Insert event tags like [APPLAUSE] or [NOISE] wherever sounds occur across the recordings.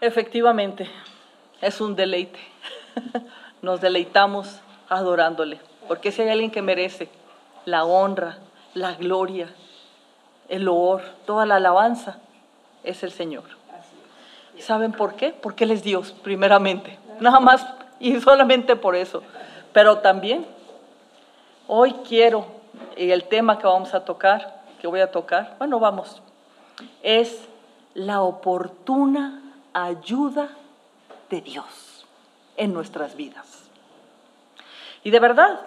Efectivamente, es un deleite. [LAUGHS] Nos deleitamos adorándole, porque si hay alguien que merece la honra, la gloria, el loor, toda la alabanza, es el Señor. ¿Saben por qué? Porque Él es Dios, primeramente. Nada más y solamente por eso. Pero también, hoy quiero, y el tema que vamos a tocar, que voy a tocar, bueno, vamos, es la oportuna ayuda de Dios en nuestras vidas. Y de verdad,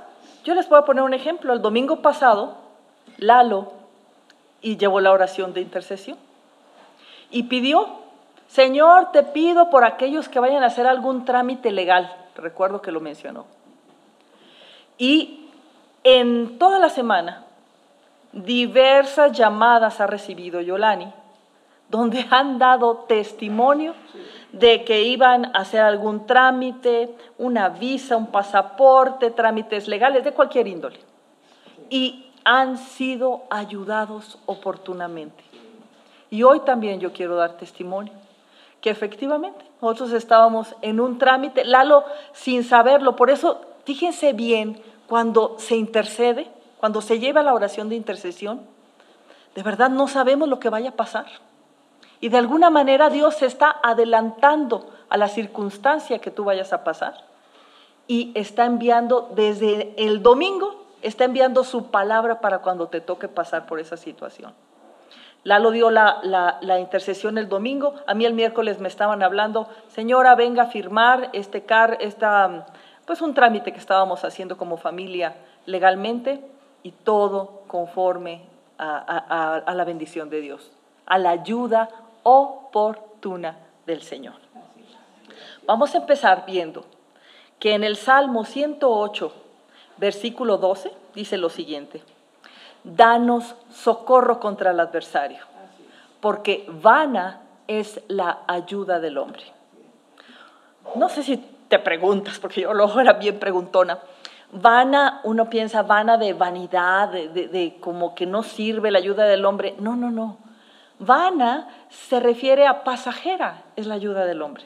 yo les voy a poner un ejemplo. El domingo pasado, Lalo y llevó la oración de intercesión y pidió, Señor, te pido por aquellos que vayan a hacer algún trámite legal. Recuerdo que lo mencionó. Y en toda la semana, diversas llamadas ha recibido Yolani, donde han dado testimonio de que iban a hacer algún trámite, una visa, un pasaporte, trámites legales de cualquier índole. Y han sido ayudados oportunamente. Y hoy también yo quiero dar testimonio que efectivamente nosotros estábamos en un trámite, Lalo sin saberlo, por eso fíjense bien cuando se intercede, cuando se lleva la oración de intercesión, de verdad no sabemos lo que vaya a pasar. Y de alguna manera Dios se está adelantando a la circunstancia que tú vayas a pasar. Y está enviando desde el domingo, está enviando su palabra para cuando te toque pasar por esa situación. Lalo dio la, la, intercesión el domingo, a mí el miércoles me estaban hablando, señora, venga a firmar este car, esta, pues un trámite que estábamos haciendo como familia legalmente y todo conforme a, a la bendición de Dios, a la ayuda oportuna del Señor. Vamos a empezar viendo que en el Salmo 108, versículo 12, dice lo siguiente, danos socorro contra el adversario, porque vana es la ayuda del hombre. No sé si te preguntas, porque yo luego era bien preguntona, vana, uno piensa vana de vanidad, de, de como que no sirve la ayuda del hombre. No, no, no. Vana se refiere a pasajera, es la ayuda del hombre.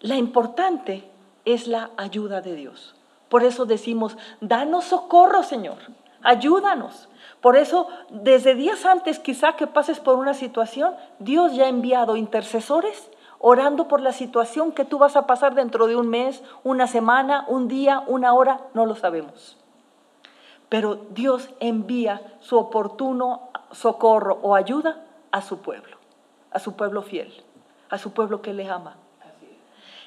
La importante es la ayuda de Dios. Por eso decimos, danos socorro, Señor, ayúdanos. Por eso, desde días antes quizá que pases por una situación, Dios ya ha enviado intercesores orando por la situación que tú vas a pasar dentro de un mes, una semana, un día, una hora, no lo sabemos. Pero Dios envía su oportuno socorro o ayuda a su pueblo, a su pueblo fiel, a su pueblo que le ama.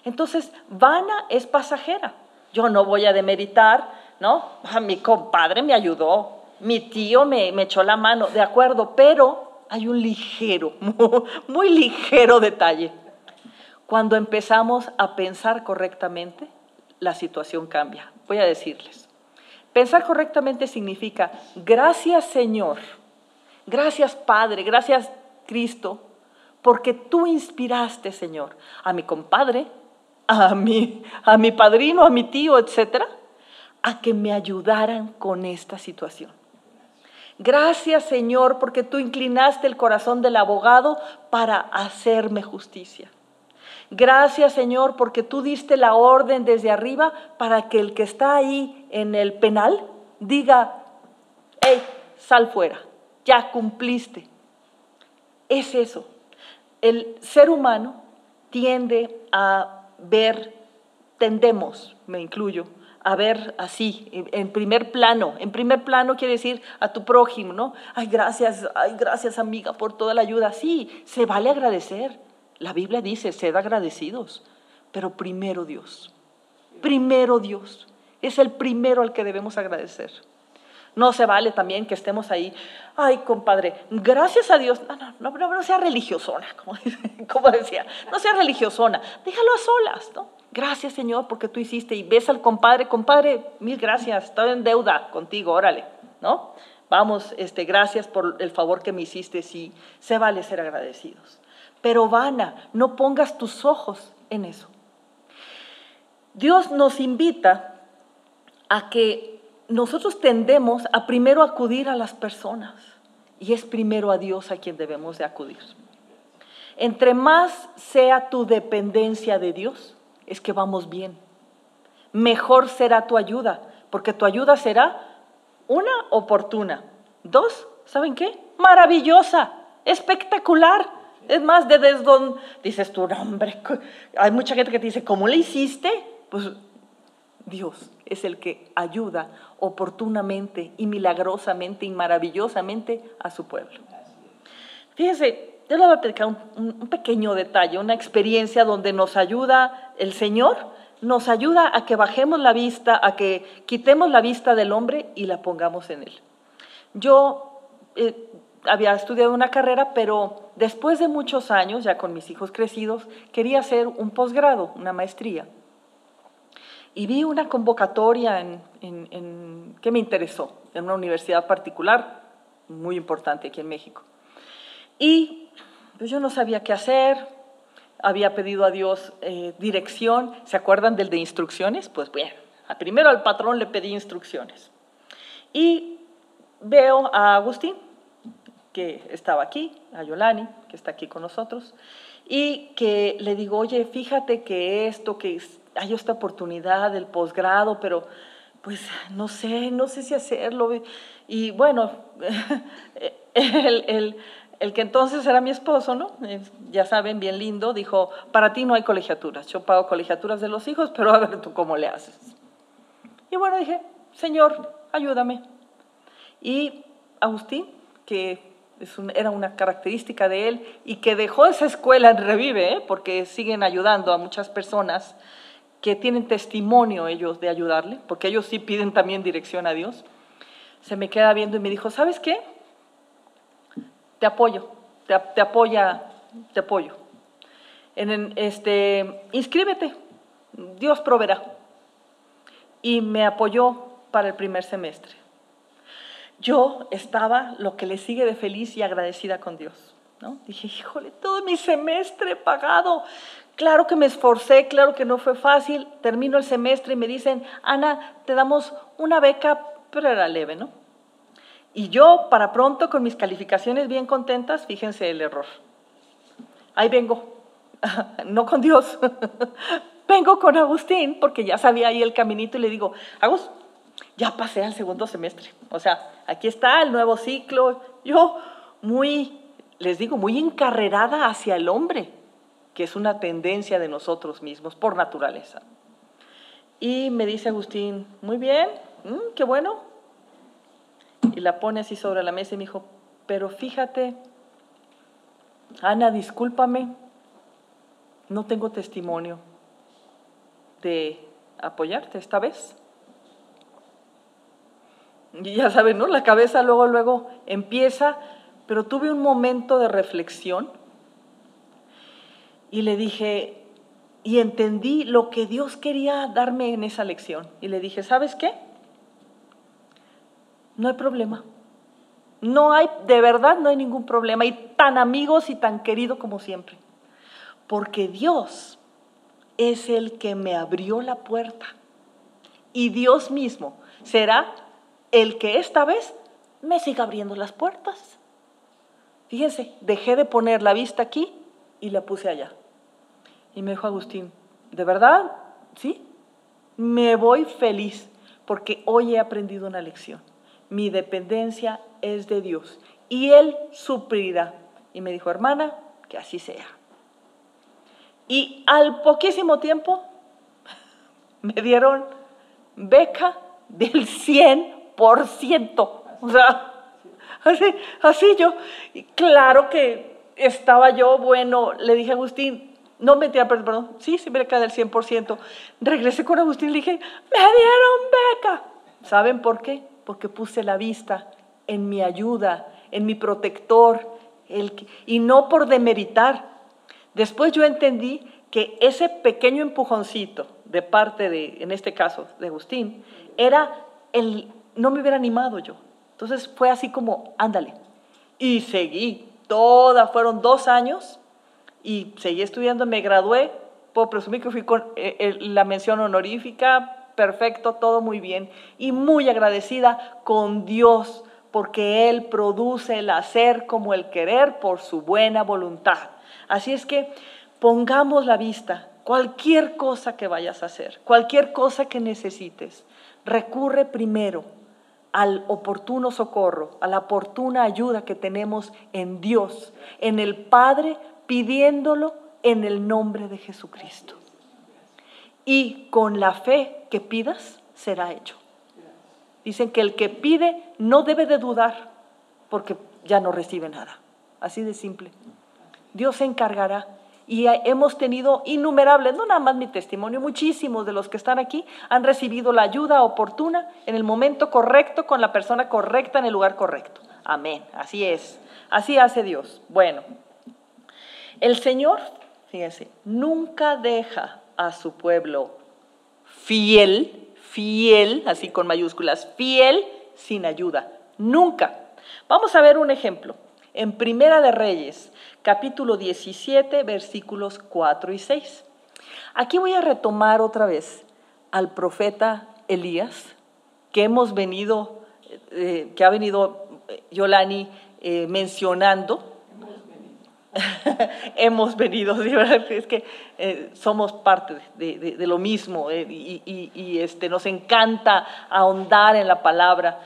Entonces, vana es pasajera. Yo no voy a demeritar, ¿no? Mi compadre me ayudó, mi tío me, echó la mano, de acuerdo, pero hay un ligero, [LAUGHS] muy ligero detalle. Cuando empezamos a pensar correctamente, la situación cambia. Voy a decirles. Pensar correctamente significa, gracias Señor, Gracias Padre, gracias Cristo, porque tú inspiraste, Señor, a mi compadre, a mi, a mi padrino, a mi tío, etcétera, a que me ayudaran con esta situación. Gracias, Señor, porque tú inclinaste el corazón del abogado para hacerme justicia. Gracias, Señor, porque tú diste la orden desde arriba para que el que está ahí en el penal diga, hey, sal fuera ya cumpliste. Es eso. El ser humano tiende a ver, tendemos, me incluyo, a ver así, en primer plano. En primer plano quiere decir a tu prójimo, ¿no? Ay, gracias, ay, gracias amiga por toda la ayuda. Sí, se vale agradecer. La Biblia dice, sed agradecidos, pero primero Dios. Primero Dios. Es el primero al que debemos agradecer. No se vale también que estemos ahí, ay, compadre, gracias a Dios, no, no, no, sea religiosona, [LAUGHS] como, como, decía, no sea religiosona, déjalo a solas, ¿no? Gracias, Señor, porque tú hiciste y ves al compadre, compadre, mil gracias, estoy en deuda contigo, órale, ¿no? Vamos, este, gracias por el favor que me hiciste, sí, se vale ser agradecidos. Pero, Vana, no pongas tus ojos en eso. Dios nos invita a que nosotros tendemos a primero acudir a las personas y es primero a Dios a quien debemos de acudir. Entre más sea tu dependencia de Dios, es que vamos bien. Mejor será tu ayuda, porque tu ayuda será una oportuna. Dos, ¿saben qué? Maravillosa, espectacular. Es más, de desde donde dices tú, hombre, hay mucha gente que te dice, ¿cómo le hiciste? Pues Dios es el que ayuda oportunamente y milagrosamente y maravillosamente a su pueblo. Fíjense, yo les voy a platicar un, un, pequeño detalle, una experiencia donde nos ayuda el Señor, nos ayuda a que bajemos la vista, a que quitemos la vista del hombre y la pongamos en él. Yo eh, había estudiado una carrera, pero después de muchos años, ya con mis hijos crecidos, quería hacer un posgrado, una maestría y vi una convocatoria que me interesó, en una universidad particular, muy importante aquí en México. Y pues yo no sabía qué hacer, había pedido a Dios eh, dirección, ¿se acuerdan del de instrucciones? Pues bien, primero al patrón le pedí instrucciones. Y veo a Agustín, que estaba aquí, a Yolani, que está aquí con nosotros, y que le digo, oye, fíjate que esto, que hay esta oportunidad del posgrado, pero pues no sé, no sé si hacerlo. Y bueno, [LAUGHS] el, el, que entonces era mi esposo, ¿no? Ya saben, bien lindo, dijo, para ti no hay colegiaturas, yo pago colegiaturas de los hijos, pero a ver tú cómo le haces. Y bueno, dije, Señor, ayúdame. Y Agustín, que era una característica de él y que dejó esa escuela en Revive, ¿eh? porque siguen ayudando a muchas personas que tienen testimonio ellos de ayudarle, porque ellos sí piden también dirección a Dios, se me queda viendo y me dijo, ¿sabes qué? Te apoyo, te, apoya, te apoyo. En, este, inscríbete, Dios proveerá. Y me apoyó para el primer semestre. Yo estaba lo que le sigue de feliz y agradecida con Dios. ¿no? Dije, híjole, todo mi semestre pagado. Claro que me esforcé, claro que no fue fácil. Termino el semestre y me dicen, Ana, te damos una beca, pero era leve, ¿no? Y yo, para pronto, con mis calificaciones bien contentas, fíjense el error. Ahí vengo, [LAUGHS] no con Dios, [LAUGHS] vengo con Agustín, porque ya sabía ahí el caminito y le digo, Agus, ya pasé al segundo semestre. O sea, aquí está el nuevo ciclo. Yo muy, les digo, muy encarrerada hacia el hombre que es una tendencia de nosotros mismos por naturaleza. Y me dice Agustín, muy bien, mm, qué bueno. Y la pone así sobre la mesa y me dijo, pero fíjate, Ana, discúlpame, no tengo testimonio de apoyarte esta vez. Y ya saben, ¿no? La cabeza luego, luego empieza, pero tuve un momento de reflexión y le dije, y entendí lo que Dios quería darme en esa lección. Y le dije, ¿sabes qué? No hay problema. No hay, de verdad no hay ningún problema. Y tan amigos y tan querido como siempre. Porque Dios es el que me abrió la puerta. Y Dios mismo será el que esta vez me siga abriendo las puertas. Fíjense, dejé de poner la vista aquí y la puse allá. Y me dijo Agustín, ¿de verdad? Sí, me voy feliz porque hoy he aprendido una lección. Mi dependencia es de Dios y Él suplirá. Y me dijo, hermana, que así sea. Y al poquísimo tiempo [LAUGHS] me dieron beca del 100%. O sea, así, así yo. Y claro que estaba yo, bueno, le dije a Agustín, no metía, perdón, sí, sí beca del 100%. Regresé con Agustín y dije, me dieron beca. ¿Saben por qué? Porque puse la vista en mi ayuda, en mi protector, el, y no por demeritar. Después yo entendí que ese pequeño empujoncito de parte de, en este caso, de Agustín, era el, no me hubiera animado yo. Entonces fue así como, ándale. Y seguí, toda, fueron dos años y seguí estudiando, me gradué, puedo presumir que fui con eh, la mención honorífica, perfecto, todo muy bien, y muy agradecida con Dios porque Él produce el hacer como el querer por su buena voluntad. Así es que pongamos la vista, cualquier cosa que vayas a hacer, cualquier cosa que necesites, recurre primero al oportuno socorro, a la oportuna ayuda que tenemos en Dios, en el Padre, pidiéndolo en el nombre de Jesucristo. Y con la fe que pidas, será hecho. Dicen que el que pide no debe de dudar, porque ya no recibe nada. Así de simple. Dios se encargará y hemos tenido innumerables, no nada más mi testimonio, muchísimos de los que están aquí han recibido la ayuda oportuna en el momento correcto, con la persona correcta, en el lugar correcto. Amén, así es, así hace Dios. Bueno, el Señor, fíjense, nunca deja a su pueblo fiel, fiel, así con mayúsculas, fiel sin ayuda, nunca. Vamos a ver un ejemplo. En Primera de Reyes, capítulo 17, versículos 4 y 6. Aquí voy a retomar otra vez al profeta Elías, que hemos venido, eh, que ha venido eh, Yolani eh, mencionando. [LAUGHS] hemos venido, es que somos parte de, lo mismo y, este, nos encanta ahondar en la palabra.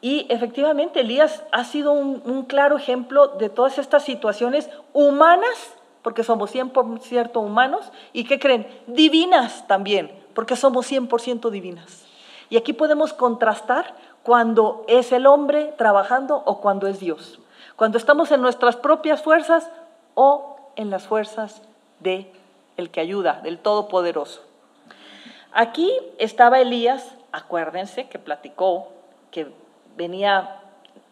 Y efectivamente Elías ha sido un, claro ejemplo de todas estas situaciones humanas, porque somos 100% humanos, y ¿qué creen? Divinas también, porque somos 100% divinas. Y aquí podemos contrastar cuando es el hombre trabajando o cuando es Dios. Cuando estamos en nuestras propias fuerzas o en las fuerzas de el que ayuda, del Todopoderoso. Aquí estaba Elías, acuérdense que platicó que venía,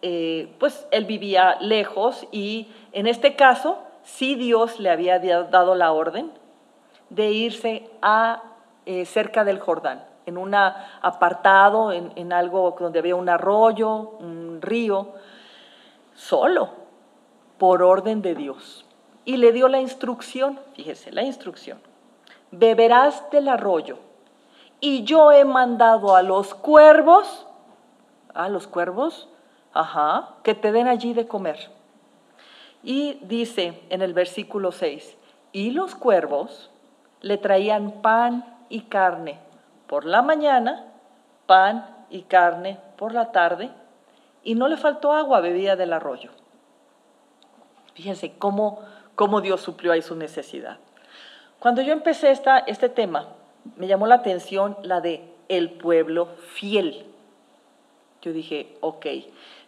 eh, pues él vivía lejos y en este caso sí Dios le había dado la orden de irse a eh, cerca del Jordán, en un apartado, en, en algo donde había un arroyo, un río, solo, por orden de Dios. Y le dio la instrucción, fíjese, la instrucción, beberás del arroyo, y yo he mandado a los cuervos a los cuervos, ajá, que te den allí de comer. Y dice en el versículo 6, y los cuervos le traían pan y carne por la mañana, pan y carne por la tarde, y no le faltó agua, bebía del arroyo. Fíjense cómo, cómo Dios suplió ahí su necesidad. Cuando yo empecé esta, este tema, me llamó la atención la de el pueblo fiel. Yo dije, ok,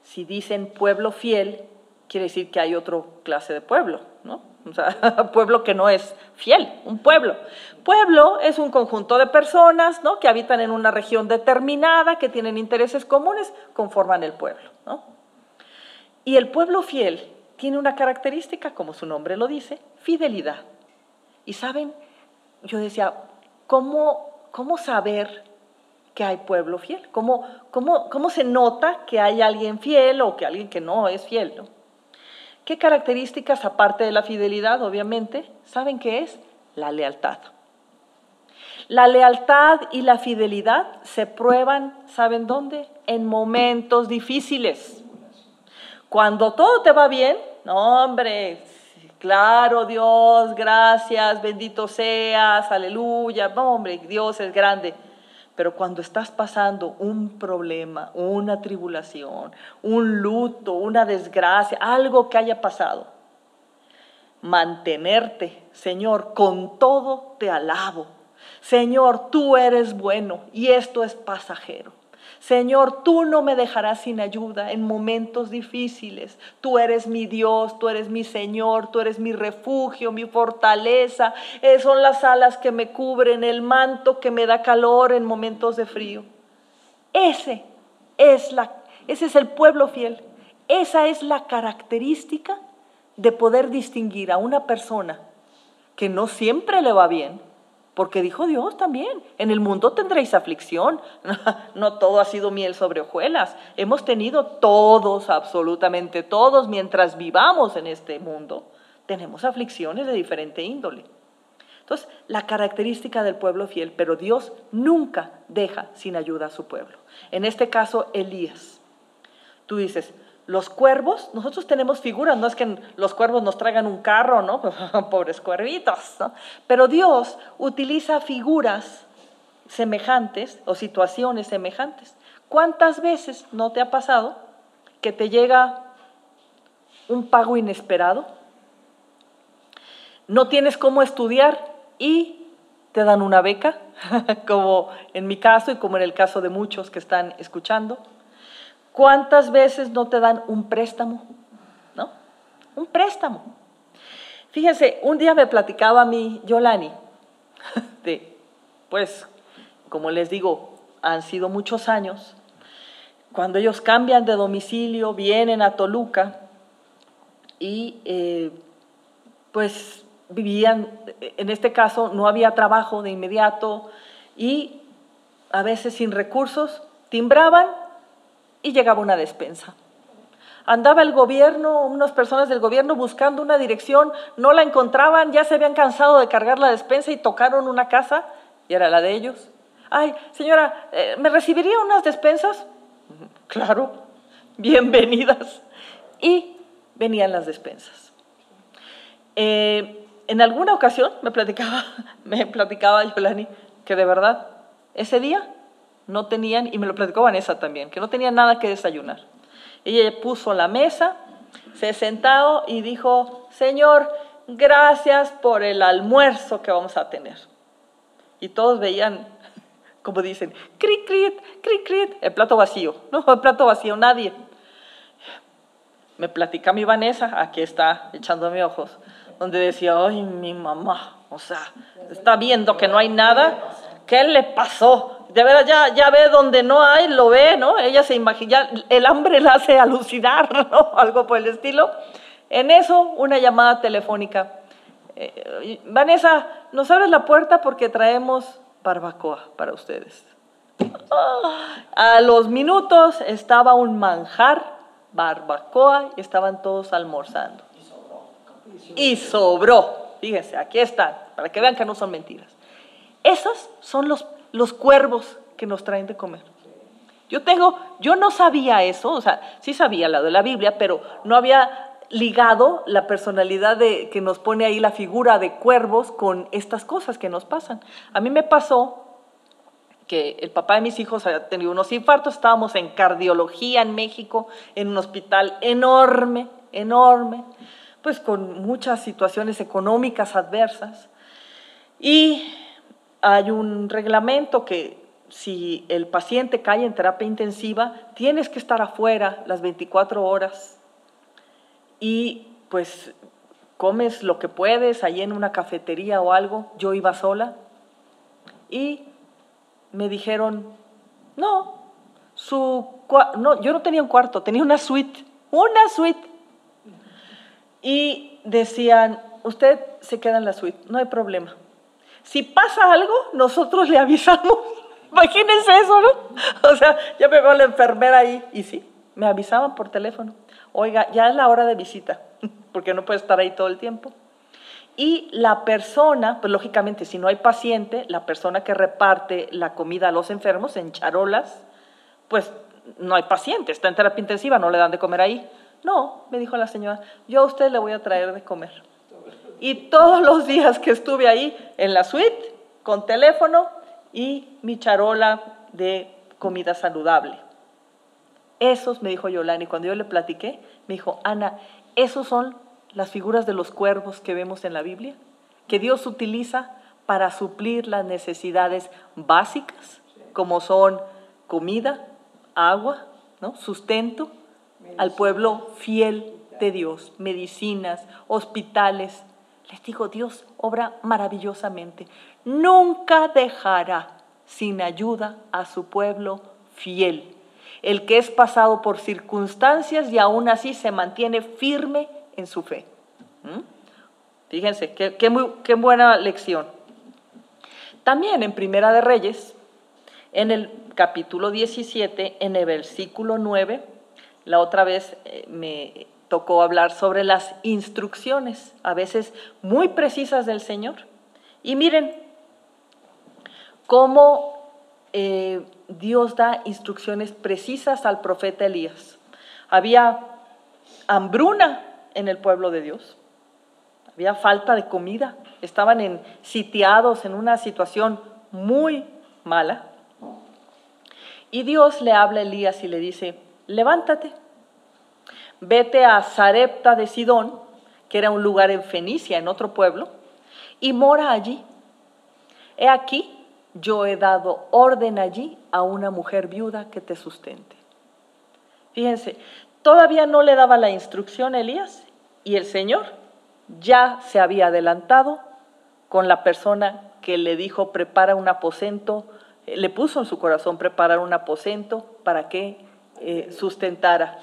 si dicen pueblo fiel, quiere decir que hay otra clase de pueblo, ¿no? O sea, [LAUGHS] pueblo que no es fiel, un pueblo. Pueblo es un conjunto de personas, ¿no? Que habitan en una región determinada, que tienen intereses comunes, conforman el pueblo, ¿no? Y el pueblo fiel tiene una característica, como su nombre lo dice, fidelidad. Y saben, yo decía, ¿cómo, cómo saber que hay pueblo fiel? ¿Cómo, cómo, cómo se nota que hay alguien fiel o que alguien que no es fiel? ¿Qué características, aparte de la fidelidad, obviamente, saben qué es? La lealtad. La lealtad y la fidelidad se prueban, ¿saben dónde? En momentos difíciles. Cuando todo te va bien, no, hombre, claro, Dios, gracias, bendito seas, aleluya, no, hombre, Dios es grande. Pero cuando estás pasando un problema, una tribulación, un luto, una desgracia, algo que haya pasado, mantenerte, Señor, con todo te alabo. Señor, tú eres bueno y esto es pasajero. Señor, tú no me dejarás sin ayuda en momentos difíciles. Tú eres mi Dios, tú eres mi Señor, tú eres mi refugio, mi fortaleza. Eh, son las alas que me cubren, el manto que me da calor en momentos de frío. Ese es, la, ese es el pueblo fiel. Esa es la característica de poder distinguir a una persona que no siempre le va bien, porque dijo Dios también, en el mundo tendréis aflicción. [LAUGHS] No todo ha sido miel sobre hojuelas. Hemos tenido todos, absolutamente todos, mientras vivamos en este mundo, tenemos aflicciones de diferente índole. Entonces, la característica del pueblo fiel, pero Dios nunca deja sin ayuda a su pueblo. En este caso, Elías. Tú dices, los cuervos, nosotros tenemos figuras, no es que los cuervos nos traigan un carro, ¿no? [LAUGHS] Pobres cuervitos, ¿no? Pero Dios utiliza figuras semejantes o situaciones semejantes. ¿Cuántas veces no te ha pasado que te llega un pago inesperado? No tienes cómo estudiar y te dan una beca, [LAUGHS] como en mi caso y como en el caso de muchos que están escuchando ¿Cuántas veces no te dan un préstamo? ¿No? Un préstamo. Fíjense, un día me platicaba a mí Yolani, [LAUGHS] de, pues, como les digo, han sido muchos años, cuando ellos cambian de domicilio, vienen a Toluca y eh, pues vivían, en este caso no había trabajo de inmediato y a veces sin recursos, timbraban y llegaba una despensa. Andaba el gobierno, unas personas del gobierno buscando una dirección, no la encontraban, ya se habían cansado de cargar la despensa y tocaron una casa y era la de ellos. Ay, señora, eh, ¿me recibiría unas despensas? [LAUGHS] Claro, bienvenidas. Y venían las despensas. Eh, en alguna ocasión me platicaba, [LAUGHS] me platicaba Yolani que de verdad ese día no tenían, y me lo platicó Vanessa también, que no tenían nada que desayunar. Ella puso la mesa, se sentado y dijo, Señor, gracias por el almuerzo que vamos a tener. Y todos veían, [LAUGHS] como dicen, crit, crit, crit, crit, el plato vacío. [LAUGHS] No, el plato vacío, nadie. Me platica mi Vanessa, aquí está echándome ojos, donde decía, ay, mi mamá, o sea, está viendo que no hay nada, ¿qué le pasó? De veras ya, ya ve donde no hay, lo ve, ¿no? Ella se imagina, el hambre la hace alucinar, [LAUGHS] ¿no? Algo por el estilo. En eso, una llamada telefónica. Eh, Vanessa, ¿nos abres la puerta porque traemos barbacoa para ustedes? a los minutos estaba un manjar, barbacoa, y estaban todos almorzando. Y sobró. Fíjense, aquí están, para que vean que no son mentiras. Esos son los los cuervos que nos traen de comer. Yo tengo, yo no sabía eso, o sea, sí sabía la de la Biblia, pero no había ligado la personalidad de, que nos pone ahí la figura de cuervos con estas cosas que nos pasan. A mí me pasó que el papá de mis hijos había tenido unos infartos, estábamos en cardiología en México, en un hospital enorme, enorme, pues con muchas situaciones económicas adversas. Y hay un reglamento que si el paciente cae en terapia intensiva, tienes que estar afuera las 24 horas y pues comes lo que puedes ahí en una cafetería o algo. Yo iba sola y me dijeron, no, su, no, yo no tenía un cuarto, tenía una suite, una suite. Y decían, usted se queda en la suite, no hay problema. Si pasa algo, nosotros le avisamos. [LAUGHS] Imagínense eso, ¿no? O sea, ya me veo la enfermera ahí y sí, me avisaban por teléfono. Oiga, ya es la hora de visita, [LAUGHS] porque no puede estar ahí todo el tiempo. Y la persona, pues lógicamente, si no hay paciente, la persona que reparte la comida a los enfermos en charolas, pues no hay paciente, está en terapia intensiva, no le dan de comer ahí. No, me dijo la señora, yo a usted le voy a traer de comer. Y todos los días que estuve ahí en la suite, con teléfono y mi charola de comida saludable. Esos, me dijo Yolani, cuando yo le platiqué, me dijo, Ana, esos son las figuras de los cuervos que vemos en la Biblia, que Dios utiliza para suplir las necesidades básicas, como son comida, agua, ¿no? sustento, al pueblo fiel de Dios, medicinas, hospitales, les digo, Dios obra maravillosamente. Nunca dejará sin ayuda a su pueblo fiel, el que es pasado por circunstancias y aún así se mantiene firme en su fe. ¿Mm? Fíjense, qué, qué buena lección. También en Primera de Reyes, en el capítulo 17, en el versículo 9, la otra vez eh, me tocó hablar sobre las instrucciones, a veces muy precisas del Señor. Y miren cómo eh, Dios da instrucciones precisas al profeta Elías. Había hambruna en el pueblo de Dios. Había falta de comida. Estaban en, sitiados en una situación muy mala. Y Dios le habla a Elías y le dice, levántate, vete a Sarepta de Sidón, que era un lugar en Fenicia, en otro pueblo, y mora allí. He aquí, yo he dado orden allí a una mujer viuda que te sustente. Fíjense, todavía no le daba la instrucción a Elías y el Señor ya se había adelantado con la persona que le dijo prepara un aposento, eh, le puso en su corazón preparar un aposento para que eh, sustentara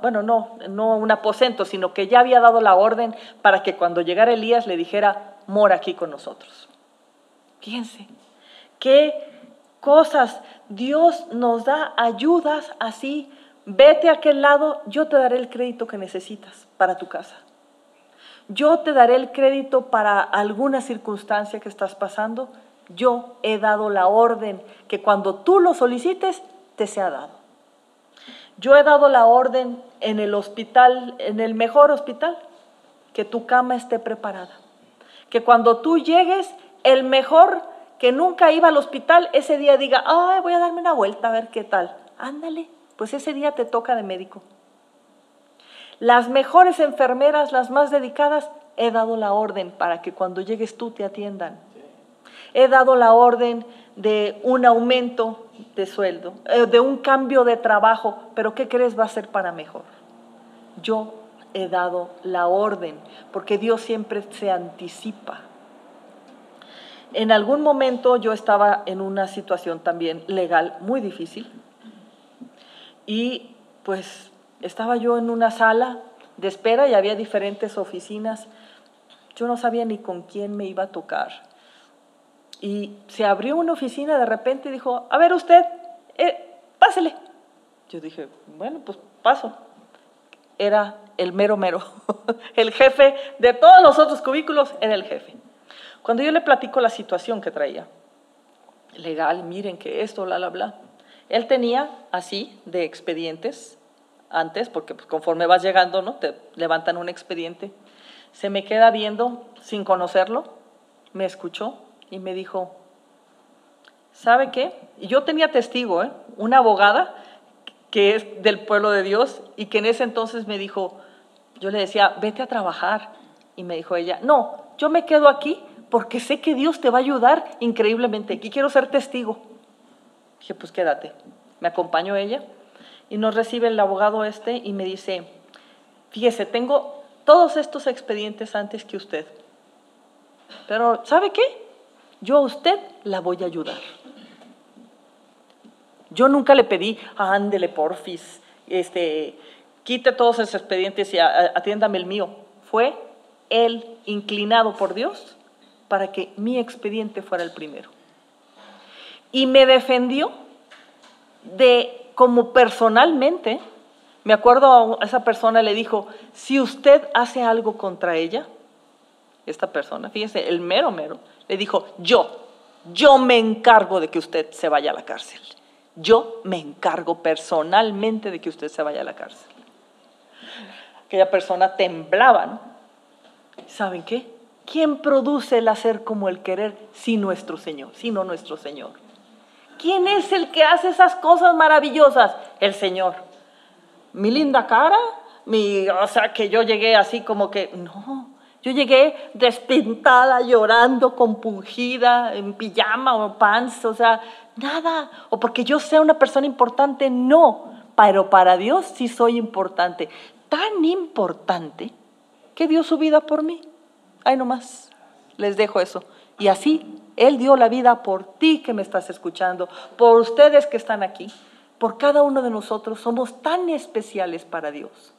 bueno, no, no un aposento, sino que ya había dado la orden para que cuando llegara Elías le dijera, mora aquí con nosotros. Fíjense, qué cosas Dios nos da ayudas así. Vete a aquel lado, yo te daré el crédito que necesitas para tu casa. Yo te daré el crédito para alguna circunstancia que estás pasando. Yo he dado la orden que cuando tú lo solicites, te sea dado. Yo he dado la orden en el hospital, en el mejor hospital, que tu cama esté preparada. Que cuando tú llegues, el mejor que nunca iba al hospital, ese día diga, voy a darme una vuelta a ver qué tal. Ándale, pues ese día te toca de médico. Las mejores enfermeras, las más dedicadas, he dado la orden para que cuando llegues tú te atiendan. He dado la orden de un aumento de sueldo, eh, de un cambio de trabajo, pero ¿qué crees va a ser para mejor? Yo he dado la orden, porque Dios siempre se anticipa. En algún momento yo estaba en una situación también legal muy difícil y pues estaba yo en una sala de espera y había diferentes oficinas. Yo no sabía ni con quién me iba a tocar. Y se abrió una oficina de repente y dijo, a ver usted, eh, pásele. Yo dije, bueno, pues paso. Era el mero mero, [LAUGHS] el jefe de todos los otros cubículos, era el jefe. Cuando yo le platico la situación que traía, legal, miren que esto, bla, bla, bla, él tenía así de expedientes antes, porque pues, conforme vas llegando, ¿no? Te levantan un expediente. Se me queda viendo sin conocerlo, me escuchó y me dijo, ¿sabe qué? Y yo tenía testigo, ¿eh? una abogada que es del pueblo de Dios y que en ese entonces me dijo, yo le decía, vete a trabajar. Y me dijo ella, no, yo me quedo aquí porque sé que Dios te va a ayudar increíblemente. Aquí quiero ser testigo. Dije, pues quédate. Me acompañó ella y nos recibe el abogado este y me dice, fíjese, tengo todos estos expedientes antes que usted. Pero, ¿sabe qué? Yo a usted la voy a ayudar. Yo nunca le pedí, ándele porfis, este, quite todos esos expedientes y atiéndame el mío. Fue él inclinado por Dios para que mi expediente fuera el primero. Y me defendió de como personalmente, me acuerdo a esa persona le dijo, si usted hace algo contra ella, esta persona, fíjese, el mero mero, le dijo, yo, yo me encargo de que usted se vaya a la cárcel. Yo me encargo personalmente de que usted se vaya a la cárcel. Aquella persona temblaba, ¿no? ¿Saben qué? ¿Quién produce el hacer como el querer si nuestro Señor, sino nuestro Señor? ¿Quién es el que hace esas cosas maravillosas? El Señor. Mi linda cara, mi, o sea, que yo llegué así como que, no, yo llegué despintada, llorando, compungida, en pijama o pants, o sea, nada. O porque yo sea una persona importante, no. Pero para Dios sí soy importante. Tan importante que dio su vida por mí. Ay, nomás, les dejo eso. Y así, Él dio la vida por ti que me estás escuchando, por ustedes que están aquí, por cada uno de nosotros. Somos tan especiales para Dios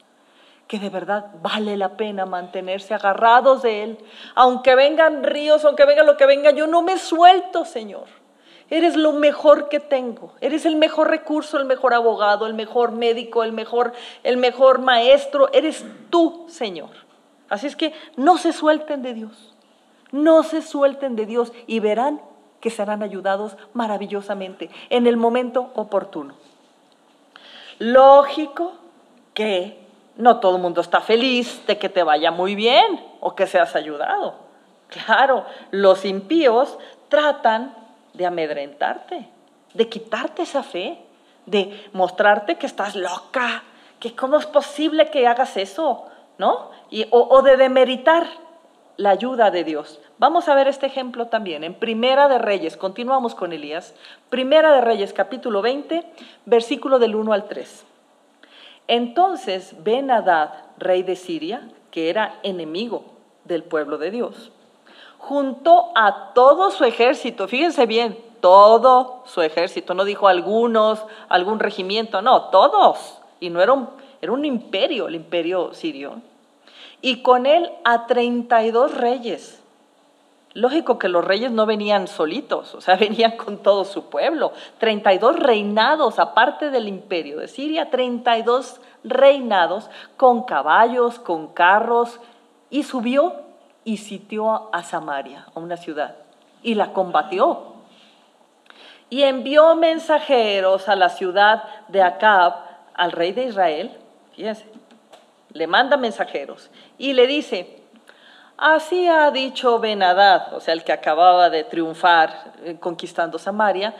que de verdad vale la pena mantenerse agarrados de Él. Aunque vengan ríos, aunque venga lo que venga, yo no me suelto, Señor. Eres lo mejor que tengo. Eres el mejor recurso, el mejor abogado, el mejor médico, el mejor, el mejor maestro. Eres tú, Señor. Así es que no se suelten de Dios, no se suelten de Dios y verán que serán ayudados maravillosamente en el momento oportuno. Lógico que no todo el mundo está feliz de que te vaya muy bien o que seas ayudado. Claro, los impíos tratan de amedrentarte, de quitarte esa fe, de mostrarte que estás loca, que cómo es posible que hagas eso, ¿no? Y, o, o de demeritar la ayuda de Dios. Vamos a ver este ejemplo también en Primera de Reyes, continuamos con Elías. Primera de Reyes, capítulo 20, versículo del 1 al 3. Entonces Ben Hadad, rey de Siria, que era enemigo del pueblo de Dios, juntó a todo su ejército, fíjense bien, todo su ejército, no dijo algunos, algún regimiento, no, todos. Y no era un, era un imperio, el imperio sirio. Y con él a 32 reyes. Lógico que los reyes no venían solitos, o sea, [LAUGHS] venían con todo su pueblo. 32 reinados, aparte del imperio de Siria, 32 reinados con caballos, con carros, y subió y sitió a Samaria, a una ciudad, y la combatió y envió mensajeros a la ciudad de Acab, al rey de Israel, fíjense, le manda mensajeros y le dice, así ha dicho Benadad, o sea, el que acababa de triunfar eh, conquistando Samaria,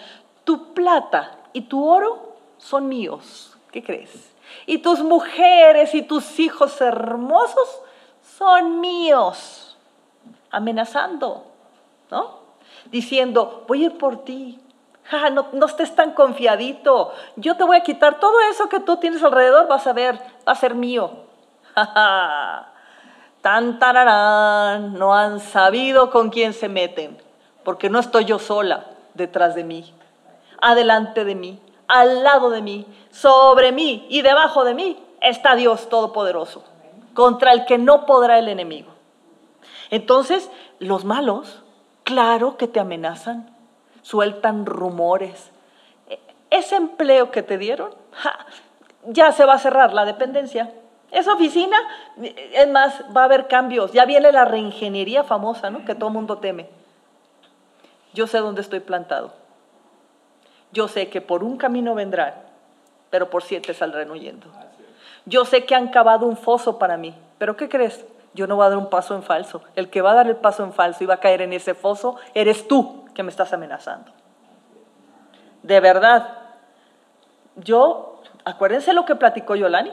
tu plata y tu oro son míos, ¿qué crees? Y tus mujeres y tus hijos hermosos son míos, amenazando, ¿no? Diciendo, voy a ir por ti, [LAUGHS] no, estés tan confiadito. Yo te voy a quitar todo eso que tú tienes alrededor, vas a ver, va a ser mío. [LAUGHS] Tan tararán, no han sabido con quién se meten, porque no estoy yo sola detrás de mí, adelante de mí, al lado de mí, sobre mí y debajo de mí está Dios Todopoderoso, contra el que no podrá el enemigo. Entonces, los malos, claro que te amenazan, sueltan rumores. Ese empleo que te dieron, ya se va a cerrar la dependencia. Esa oficina, es más, va a haber cambios. Ya viene la reingeniería famosa, ¿no? Que todo el mundo teme. Yo sé dónde estoy plantado. Yo sé que por un camino vendrán, pero por siete saldrán huyendo. Yo sé que han cavado un foso para mí, pero ¿qué crees? Yo no voy a dar un paso en falso. El que va a dar el paso en falso y va a caer en ese foso, eres tú que me estás amenazando. De verdad, yo, acuérdense lo que platicó Yolani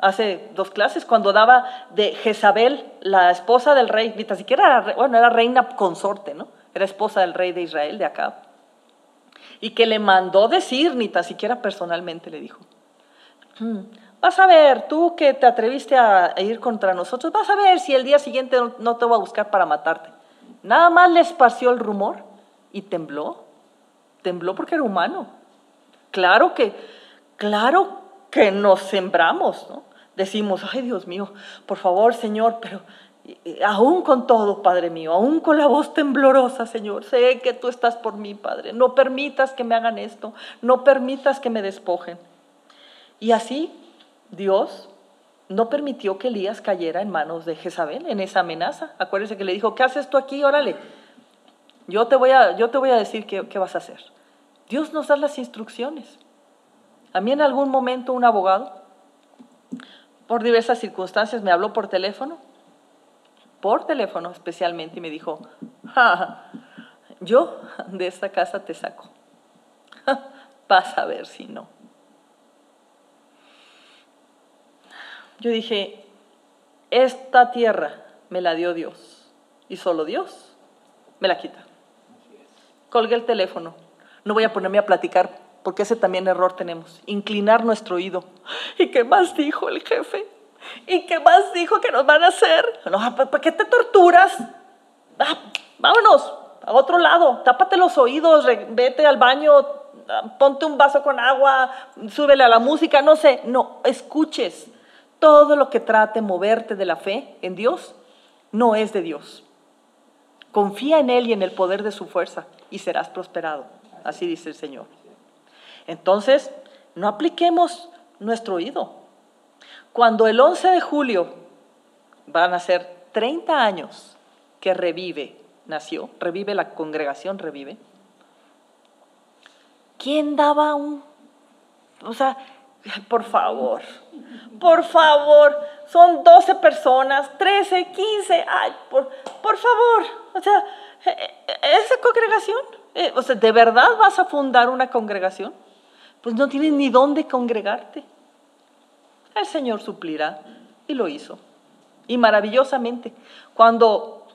hace dos clases, cuando daba de Jezabel, la esposa del rey, ni siquiera era, bueno, era reina consorte, ¿no? Era esposa del rey de Israel, de Acab. Y que le mandó decir, ni tan siquiera personalmente le dijo, hmm, vas a ver, tú que te atreviste a, ir contra nosotros, vas a ver si el día siguiente no te voy a buscar para matarte. Nada más le esparció el rumor y tembló. Tembló porque era humano. Claro que, claro que nos sembramos, ¿no? Decimos, ay Dios mío, por favor Señor, pero aún con todo, Padre mío, aún con la voz temblorosa, Señor, sé que tú estás por mí, Padre. No permitas que me hagan esto, no permitas que me despojen. Y así Dios no permitió que Elías cayera en manos de Jezabel en esa amenaza. Acuérdense que le dijo, ¿qué haces tú aquí? Órale, yo te voy a, yo te voy a decir qué, qué vas a hacer. Dios nos da las instrucciones. A mí en algún momento un abogado, por diversas circunstancias, me habló por teléfono, por teléfono especialmente, y me dijo, yo de esta casa te saco. [LAUGHS] Vas a ver si no. Yo dije, esta tierra me la dio Dios, y solo Dios me la quita colgué el teléfono. No voy a ponerme a platicar porque ese también error tenemos. Inclinar nuestro oído. ¿Y qué más dijo el jefe? ¿Y qué más dijo que nos van a hacer? No, ¿para qué te torturas? Ah, vámonos a otro lado. Tápate los oídos, vete al baño, ponte un vaso con agua, súbele a la música, no sé. No, escuches. Todo lo que trate moverte de la fe en Dios no es de Dios. Confía en Él y en el poder de su fuerza y serás prosperado. Así dice el Señor. Entonces, no apliquemos nuestro oído. Cuando el 11 de julio van a ser 30 años que revive, nació, revive la congregación, revive. ¿Quién daba un, o sea, Por favor, por favor, son 12 personas, 13, 15, ay, por, por favor, o sea, e, e, esa congregación, eh, o sea, ¿de verdad vas a fundar una congregación? Pues no tienes ni dónde congregarte. El Señor suplirá y lo hizo. Y maravillosamente, cuando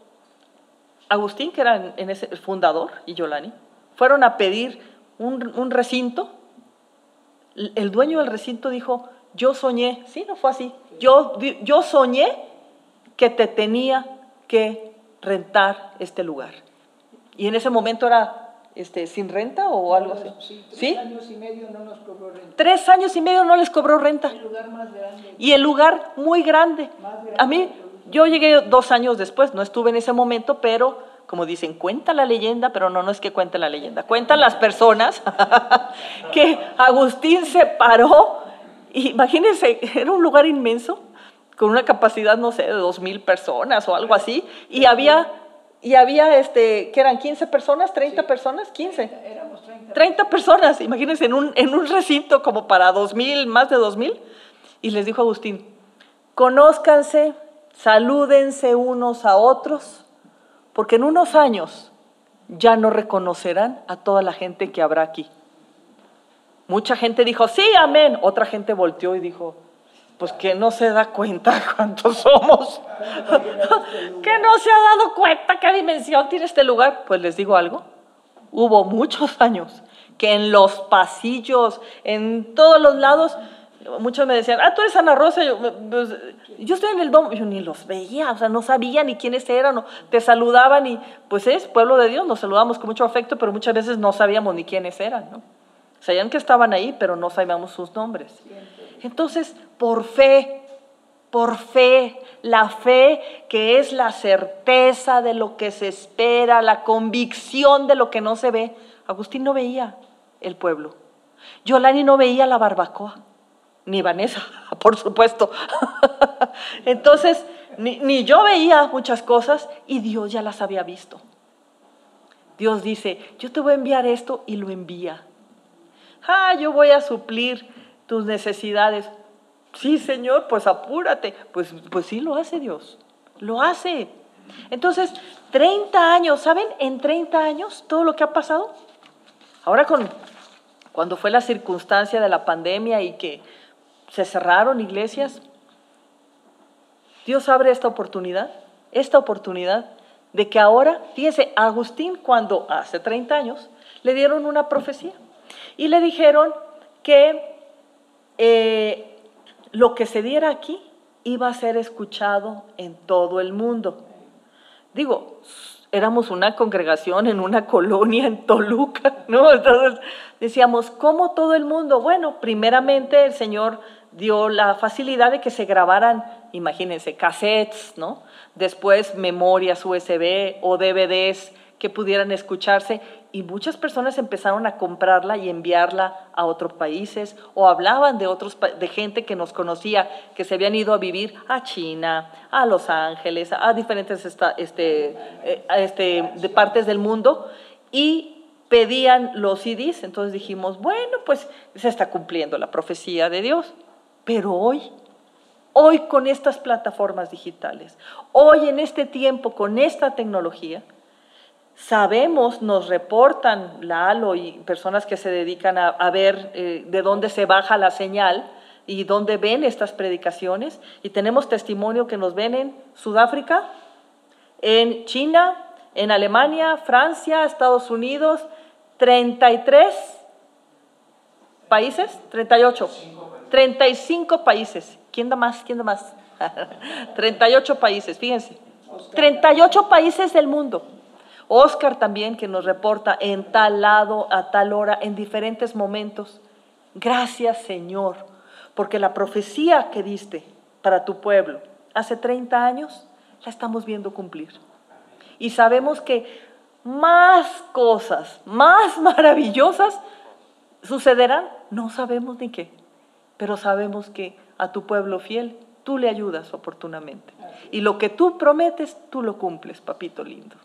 Agustín, que era en ese, el fundador, y Yolani, fueron a pedir un, un recinto, el dueño del recinto dijo, yo soñé, sí, no fue así, yo, yo soñé que te tenía que rentar este lugar. Y en ese momento era este, sin renta o algo así. Sí, tres años y medio no nos cobró renta. Tres años y medio no les cobró renta. El lugar más grande. Y el lugar muy grande. A mí, yo llegué dos años después, no estuve en ese momento, pero como dicen, cuenta la leyenda, pero no, no es que cuente la leyenda, cuentan las personas [LAUGHS] que Agustín se paró, imagínense, era un lugar inmenso, con una capacidad, no sé, de dos mil personas o algo así, y había, y había, este, que eran 15 personas, 30 personas, 15. Éramos 30. 30 personas, imagínense, en un, en un recinto como para dos mil, más de dos mil, y les dijo Agustín, conózcanse, salúdense unos a otros, porque en unos años ya no reconocerán a toda la gente que habrá aquí. Mucha gente dijo, sí, amén. Otra gente volteó y dijo, pues que no se da cuenta [LAUGHS] cuántos somos. que no se ha dado cuenta qué dimensión tiene este lugar. Pues les digo algo, hubo muchos años que en los pasillos, en todos los lados, muchos me decían, ah, tú eres Ana Rosa, yo, pues, yo estoy en el domo, yo ni los veía, o sea, no sabía ni quiénes eran, o te saludaban y pues es pueblo de Dios, nos saludamos con mucho afecto, pero muchas veces no sabíamos ni quiénes eran, ¿no? Sabían que estaban ahí, pero no sabíamos sus nombres. Entonces, por fe, por fe, la fe que es la certeza de lo que se espera, la convicción de lo que no se ve. Agustín no veía el pueblo. Yolani no veía la barbacoa ni Vanessa, [LAUGHS] por supuesto. [LAUGHS] Entonces, ni, yo veía muchas cosas y Dios ya las había visto. Dios dice, yo te voy a enviar esto y lo envía. Ah, yo voy a suplir tus necesidades. Sí, Señor, pues apúrate. Pues, pues sí, lo hace Dios. Lo hace. Entonces, 30 años, ¿saben? En 30 años, todo lo que ha pasado. Ahora con, cuando fue la circunstancia de la pandemia y que se cerraron iglesias. Dios abre esta oportunidad, esta oportunidad de que ahora, fíjense, Agustín cuando hace 30 años le dieron una profecía y le dijeron que eh, lo que se diera aquí iba a ser escuchado en todo el mundo. Digo, éramos una congregación en una colonia en Toluca, [LAUGHS] ¿no? Entonces decíamos, ¿cómo todo el mundo? Bueno, primeramente el Señor dio la facilidad de que se grabaran, imagínense, cassettes, ¿no? Después memorias USB o DVDs que pudieran escucharse y muchas personas empezaron a comprarla y enviarla a otros países o hablaban de otros de gente que nos conocía que se habían ido a vivir a China, a Los Ángeles, a diferentes este, eh, este, de partes del mundo y pedían los CDs. Entonces dijimos, bueno, pues se está cumpliendo la profecía de Dios. Pero hoy, hoy con estas plataformas digitales, hoy en este tiempo con esta tecnología, sabemos, nos reportan la ALO y personas que se dedican a, ver eh, de dónde se baja la señal y dónde ven estas predicaciones. Y tenemos testimonio que nos ven en Sudáfrica, en China, en Alemania, Francia, Estados Unidos, 33 países, 38. 35 países. ¿Quién da más? ¿Quién da más? [LAUGHS] 38 países, fíjense. 38 países del mundo. Oscar también que nos reporta en tal lado, a tal hora, en diferentes momentos. Gracias Señor, porque la profecía que diste para tu pueblo hace 30 años, la estamos viendo cumplir. Y sabemos que más cosas, más [LAUGHS] maravillosas sucederán, no sabemos ni qué pero sabemos que a tu pueblo fiel tú le ayudas oportunamente. Y lo que tú prometes, tú lo cumples, papito lindo.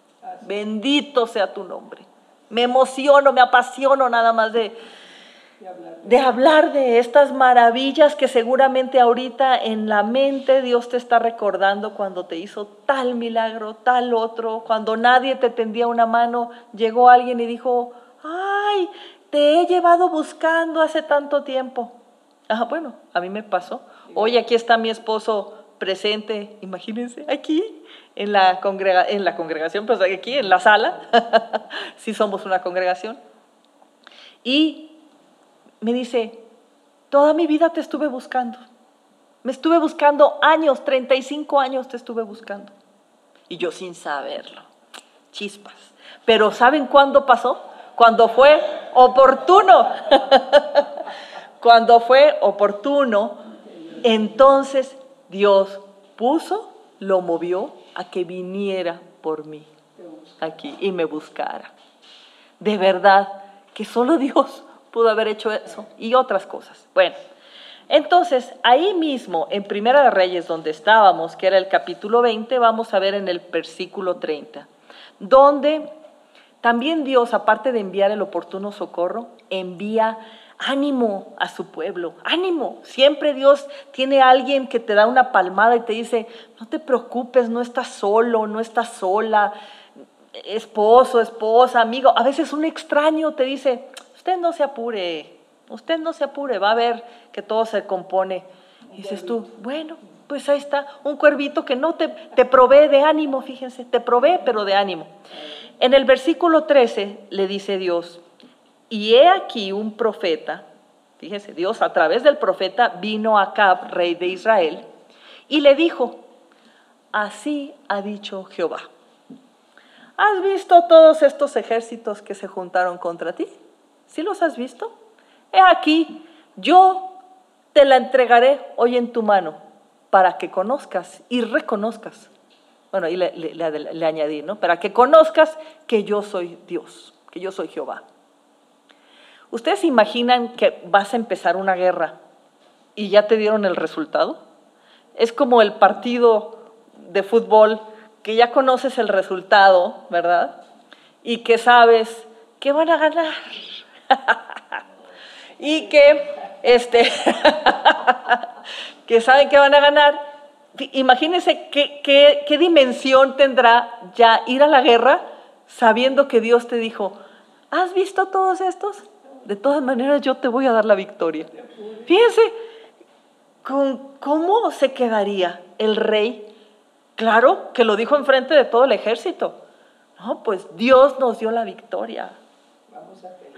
Bendito sea tu nombre. Me emociono, me apasiono nada más de, de hablar. de estas maravillas que seguramente ahorita en la mente Dios te está recordando cuando te hizo tal milagro, tal otro, cuando nadie te tendía una mano, llegó alguien y dijo, ay, te he llevado buscando hace tanto tiempo. Ah, bueno, a mí me pasó. Hoy aquí está mi esposo presente, imagínense, aquí en la, congrega en la congregación, pues aquí en la sala, [LAUGHS] sí somos una congregación. Y me dice, toda mi vida te estuve buscando. Me estuve buscando años, 35 años te estuve buscando. Y yo sin saberlo, chispas. Pero ¿saben cuándo pasó? Cuando fue oportuno. [LAUGHS] cuando fue oportuno, entonces Dios puso, lo movió a que viniera por mí aquí y me buscara. De verdad que solo Dios pudo haber hecho eso y otras cosas. Bueno, entonces ahí mismo en Primera de Reyes donde estábamos, que era el capítulo 20, vamos a ver en el versículo 30, donde también Dios, aparte de enviar el oportuno socorro, envía ánimo a su pueblo, ánimo. Siempre Dios tiene a alguien que te da una palmada y te dice, no te preocupes, no estás solo, no estás sola, esposo, esposa, amigo. A veces un extraño te dice, usted no se apure, usted no se apure, va a ver que todo se compone. Dices tú, bueno, pues ahí está, un cuervito que no te, te provee de ánimo, fíjense, te provee pero de ánimo. En el versículo 13 le dice Dios, y he aquí un profeta, fíjense, Dios a través del profeta vino a Acab, rey de Israel, y le dijo, así ha dicho Jehová. ¿Has visto todos estos ejércitos que se juntaron contra ti? ¿Sí los has visto? He aquí, yo te la entregaré hoy en tu mano para que conozcas y reconozcas. Bueno, ahí le, le, añadí, ¿no? Para que conozcas que yo soy Dios, que yo soy Jehová. ¿Ustedes imaginan que vas a empezar una guerra y ya te dieron el resultado? Es como el partido de fútbol que ya conoces el resultado, ¿verdad? Y que sabes que van a ganar. [LAUGHS] y que, este, [LAUGHS] que saben que van a ganar. Imagínense qué, qué, qué dimensión tendrá ya ir a la guerra sabiendo que Dios te dijo, ¿has visto todos estos? De todas maneras yo te voy a dar la victoria. Fíjense con cómo se quedaría el rey. Claro que lo dijo enfrente de todo el ejército. No, pues Dios nos dio la victoria.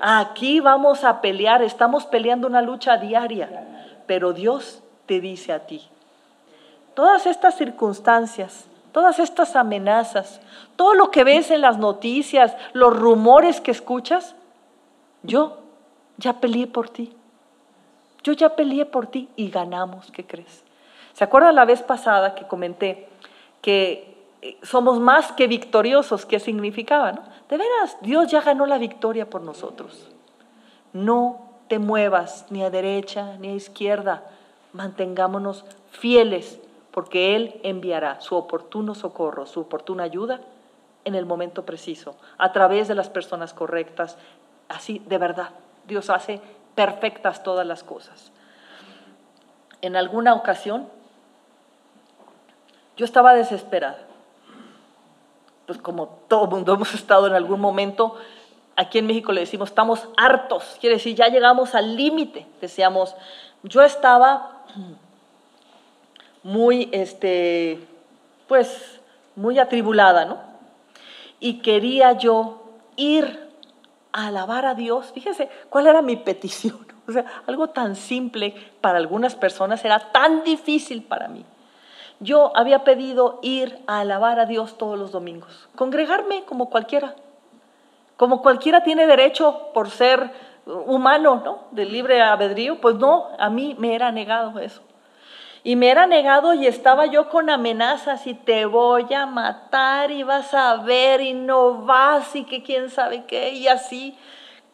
Aquí vamos a pelear, estamos peleando una lucha diaria, pero Dios te dice a ti, todas estas circunstancias, todas estas amenazas, todo lo que ves en las noticias, los rumores que escuchas, yo ya peleé por ti. Yo ya peleé por ti y ganamos, ¿qué crees? ¿Se acuerdan la vez pasada que comenté que eh, somos más que victoriosos? ¿Qué significaba? No? De veras, Dios ya ganó la victoria por nosotros. No te muevas ni a derecha ni a izquierda. Mantengámonos fieles porque Él enviará su oportuno socorro, su oportuna ayuda en el momento preciso, a través de las personas correctas. Así, de verdad, Dios hace perfectas todas las cosas. En alguna ocasión, yo estaba desesperada pues como todo mundo [LAUGHS] hemos estado en algún momento, aquí en México le decimos, estamos hartos, quiere decir, ya llegamos al límite, decíamos, yo estaba [CLEARS THROAT] muy, este, pues, muy atribulada, ¿no? Y quería yo ir alabar a Dios. Fíjese, ¿cuál era mi petición? [LAUGHS] O sea, algo tan simple para algunas personas era tan difícil para mí. Yo había pedido ir a alabar a Dios todos los domingos, congregarme como cualquiera, como cualquiera tiene derecho por ser humano, ¿no? De libre albedrío, pues no, a mí me era negado eso. Y me era negado y estaba yo con amenazas y te voy a matar y vas a ver y no vas y que quién sabe qué y así.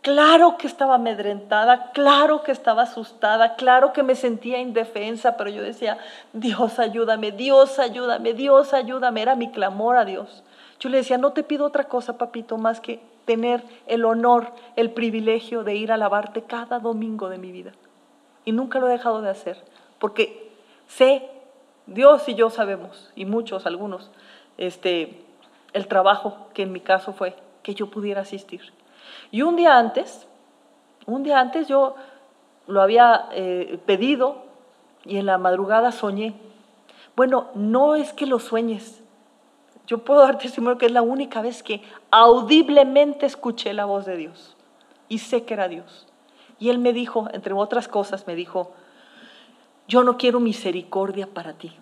Claro que estaba amedrentada, claro que estaba asustada, claro que me sentía indefensa, pero yo decía, Dios ayúdame, Dios ayúdame, Dios ayúdame, era mi clamor a Dios. Yo le decía, no te pido otra cosa, papito, más que tener el honor, el privilegio de ir a alabarte cada domingo de mi vida. Y nunca lo he dejado de hacer, porque sé, Dios y yo sabemos, y muchos, algunos, este, el trabajo que en mi caso fue que yo pudiera asistir. Y un día antes, un día antes yo lo había eh, pedido y en la madrugada soñé. Bueno, no es que lo sueñes, yo puedo dar testimonio que es la única vez que audiblemente escuché la voz de Dios y sé que era Dios. Y Él me dijo, entre otras cosas, me dijo, yo no quiero misericordia para ti,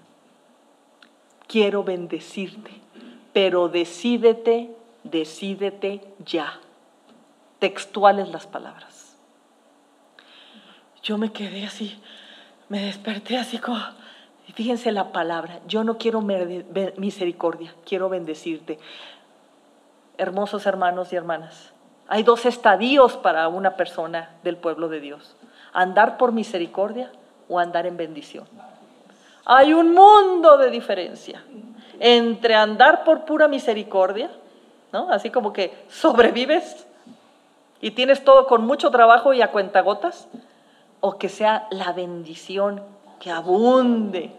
quiero bendecirte, pero decídete, decídete ya. Textuales las palabras. Yo me quedé así, me desperté así como Fíjense la palabra, yo no quiero misericordia, quiero bendecirte. Hermosos hermanos y hermanas, hay dos estadios para una persona del pueblo de Dios, andar por misericordia o andar en bendición. Hay un mundo de diferencia entre andar por pura misericordia, ¿no? Así como que sobrevives y tienes todo con mucho trabajo y a cuentagotas, o que sea la bendición que abunde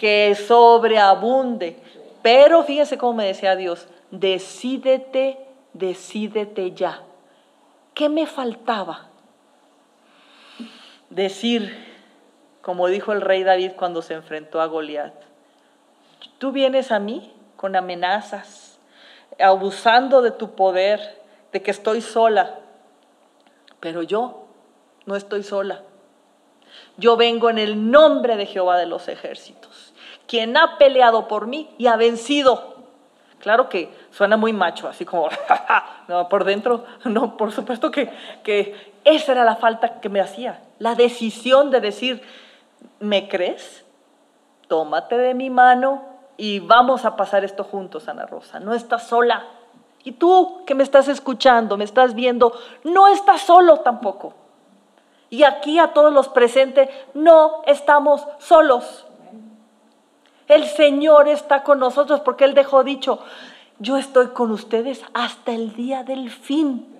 que sobreabunde. Pero fíjese cómo me decía Dios, decídete, decídete ya. ¿Qué me faltaba? Decir, como dijo el rey David cuando se enfrentó a Goliat, tú vienes a mí con amenazas, abusando de tu poder, de que estoy sola, pero yo no estoy sola. Yo vengo en el nombre de Jehová de los ejércitos quien ha peleado por mí y ha vencido. Claro que suena muy macho, así como, [LAUGHS] no, por dentro, no, por supuesto que, que esa era la falta que me hacía, la decisión de decir, ¿me crees? Tómate de mi mano y vamos a pasar esto juntos, Ana Rosa, no estás sola. Y tú que me estás escuchando, me estás viendo, no estás solo tampoco. Y aquí a todos los presentes, no estamos solos. El Señor está con nosotros porque Él dejó dicho, yo estoy con ustedes hasta el día del fin.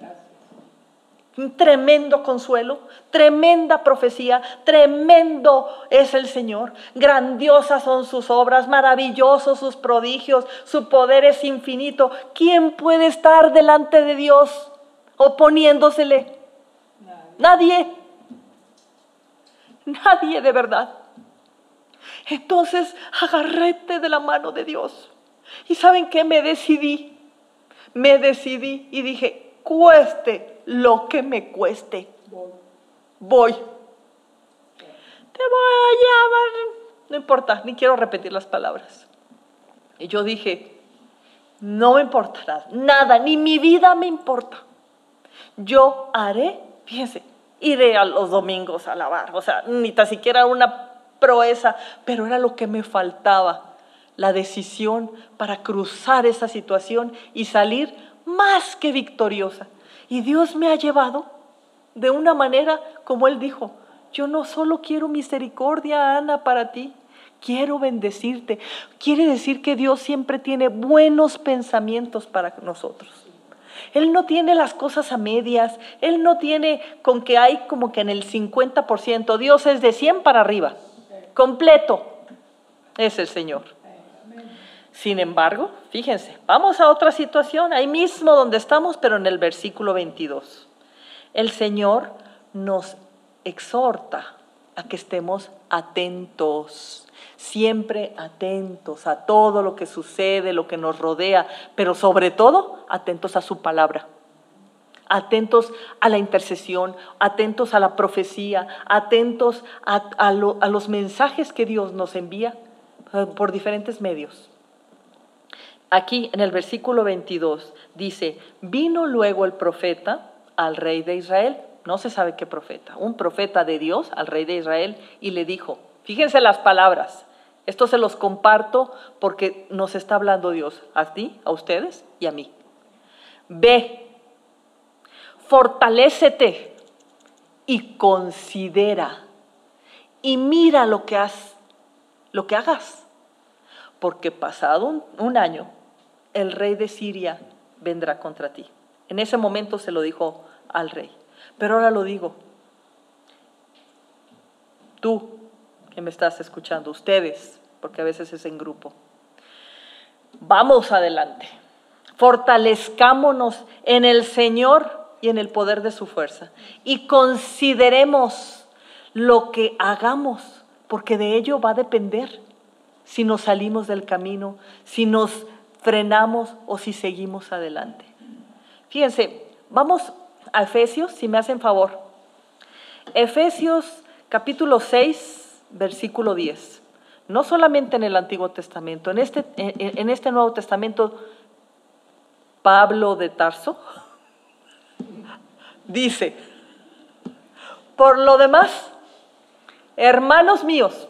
Un tremendo consuelo, tremenda profecía, tremendo es el Señor. Grandiosas son sus obras, maravillosos sus prodigios, su poder es infinito. ¿Quién puede estar delante de Dios oponiéndosele? Nadie. Nadie de verdad. Entonces agarrete de la mano de Dios. ¿Y saben qué? Me decidí. Me decidí y dije, cueste lo que me cueste. Voy. Te voy a llamar. No importa, ni quiero repetir las palabras. Y yo dije, no me importará nada, ni mi vida me importa. Yo haré, fíjense, iré a los domingos a lavar, o sea, ni tan siquiera una proeza, pero era lo que me faltaba, la decisión para cruzar esa situación y salir más que victoriosa. Y Dios me ha llevado de una manera como Él dijo, yo no solo quiero misericordia, Ana, para ti, quiero bendecirte. Quiere decir que Dios siempre tiene buenos pensamientos para nosotros. Él no tiene las cosas a medias, Él no tiene con que hay como que en el 50%, Dios es de 100 para arriba completo es el Señor. Sin embargo, fíjense, vamos a otra situación, ahí mismo donde estamos, pero en el versículo 22. El Señor nos exhorta a que estemos atentos, siempre atentos a todo lo que sucede, lo que nos rodea, pero sobre todo atentos a su palabra atentos a la intercesión, atentos a la profecía, atentos a, los mensajes que Dios nos envía eh, por diferentes medios. Aquí en el versículo 22 dice, vino luego el profeta al rey de Israel, no se sabe qué profeta, un profeta de Dios al rey de Israel y le dijo, fíjense las palabras, esto se los comparto porque nos está hablando Dios, a ti, a ustedes y a mí. Ve, fortalécete y considera y mira lo que, has, lo que hagas. Porque pasado un, año el rey de Siria vendrá contra ti. En ese momento se lo dijo al rey. Pero ahora lo digo. Tú que me estás escuchando, ustedes, porque a veces es en grupo. Vamos adelante. Fortalezcámonos en el Señor y en el poder de su fuerza. Y consideremos lo que hagamos, porque de ello va a depender si nos salimos del camino, si nos frenamos o si seguimos adelante. Fíjense, vamos a Efesios, si me hacen favor. Efesios capítulo 6, versículo 10. No solamente en el Antiguo Testamento, en este, en, en este Nuevo Testamento, Pablo de Tarso [LAUGHS] dice, por lo demás, hermanos míos,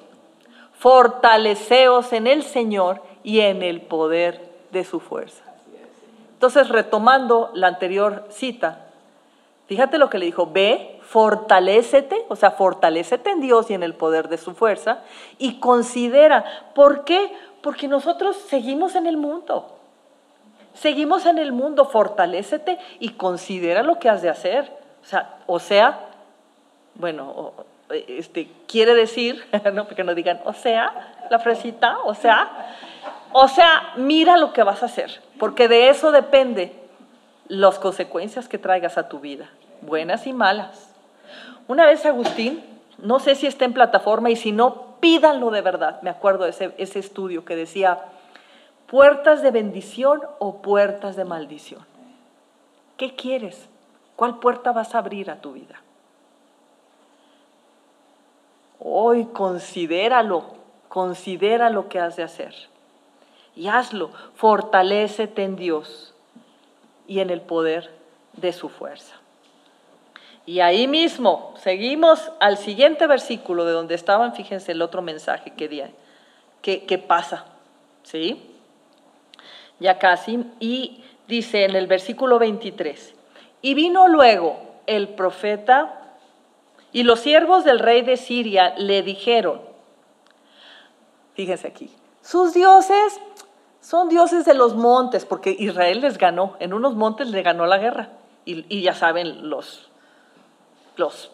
fortaleceos en el Señor y en el poder de su fuerza. Entonces, retomando la anterior cita, fíjate lo que le dijo, ve, fortalécete, o sea, fortalécete en Dios y en el poder de su fuerza, y considera, ¿por qué? Porque nosotros seguimos en el mundo. Seguimos en el mundo, fortalécete y considera lo que has de hacer. O sea, o sea bueno, este, quiere decir, [LAUGHS] ¿no? porque no digan, o sea, la fresita, o sea, o sea, mira lo que vas a hacer, porque de eso depende las consecuencias que traigas a tu vida, buenas y malas. Una vez Agustín, no sé si está en plataforma y si no, pídanlo de verdad. Me acuerdo de ese, ese estudio que decía, puertas de bendición o puertas de maldición. ¿Qué quieres? ¿Cuál puerta vas a abrir a tu vida? Hoy considéralo, considera lo que has de hacer. Y hazlo, fortalécete en Dios y en el poder de su fuerza. Y ahí mismo, seguimos al siguiente versículo de donde estaban, fíjense el otro mensaje que, di, que, que pasa, ¿sí? Ya casi, y dice en el versículo 23, y vino luego el profeta y los siervos del rey de Siria le dijeron, fíjense aquí, sus dioses son dioses de los montes, porque Israel les ganó, en unos montes le ganó la guerra. Y, ya saben, los, los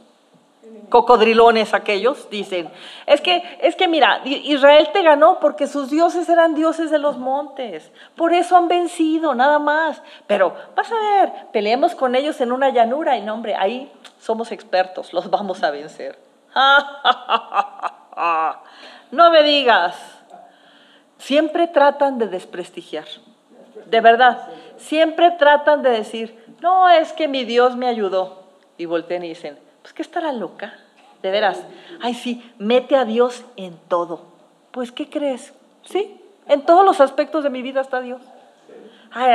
cocodrilones aquellos dicen, es que, es que mira, Israel te ganó porque sus dioses eran dioses de los montes, por eso han vencido, nada más. Pero vas a ver, peleemos con ellos en una llanura y no, hombre, ahí somos expertos, los vamos a vencer. [LAUGHS] no me digas, siempre tratan de desprestigiar, de verdad, siempre tratan de decir, no, es que mi Dios me ayudó. Y voltean y dicen, pues que estará loca, de veras. Ay, sí, mete a Dios en todo. Pues, ¿qué crees? Sí, en todos los aspectos de mi vida está Dios. Ay,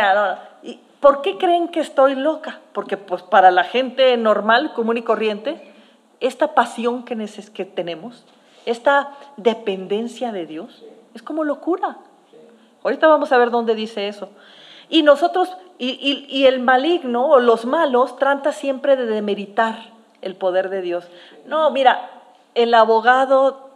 ¿Y por qué creen que estoy loca? Porque pues para la gente normal, común y corriente, esta pasión que, que tenemos, esta dependencia de Dios, es como locura. Ahorita vamos a ver dónde dice eso. Y nosotros, y, el maligno o los malos, trata siempre de demeritar el poder de Dios. No, mira, el abogado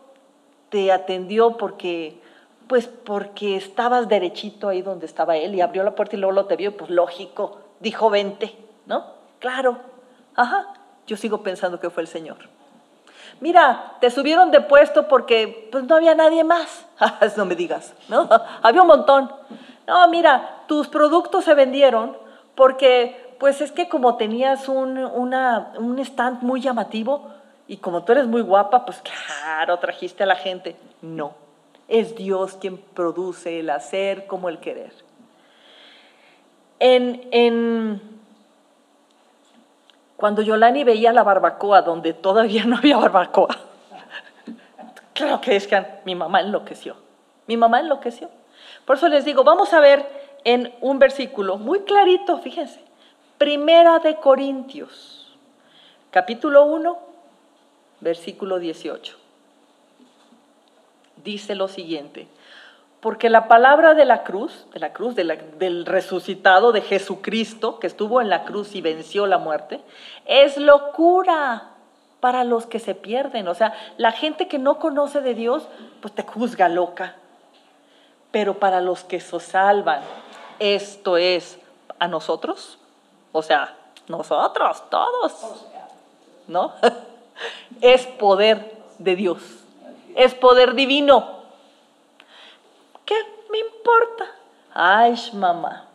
te atendió porque, pues porque estabas derechito ahí donde estaba él y abrió la puerta y luego lo te vio, pues lógico, dijo vente, ¿no? Claro, ajá, yo sigo pensando que fue el Señor. Mira, te subieron de puesto porque pues no había nadie más. [LAUGHS] no me digas, ¿no? [LAUGHS] Había un montón. No, mira, tus productos se vendieron porque pues es que como tenías un, un stand muy llamativo y como tú eres muy guapa, pues claro, trajiste a la gente. No, es Dios quien produce el hacer como el querer. En, en, cuando Yolani veía la barbacoa, donde todavía no había barbacoa, claro que es que mi mamá enloqueció. Mi mamá enloqueció. Por eso les digo, vamos a ver en un versículo muy clarito, fíjense. Primera de Corintios, capítulo 1, versículo 18. Dice lo siguiente, porque la palabra de la cruz, de la cruz del resucitado de Jesucristo, que estuvo en la cruz y venció la muerte, es locura para los que se pierden. O sea, la gente que no conoce de Dios, pues te juzga loca. Pero para los que se salvan, Esto es a nosotros, o sea, nosotros, todos, ¿no? [LAUGHS] Es poder de Dios, es poder divino. ¿Qué me importa? Ay, mamá,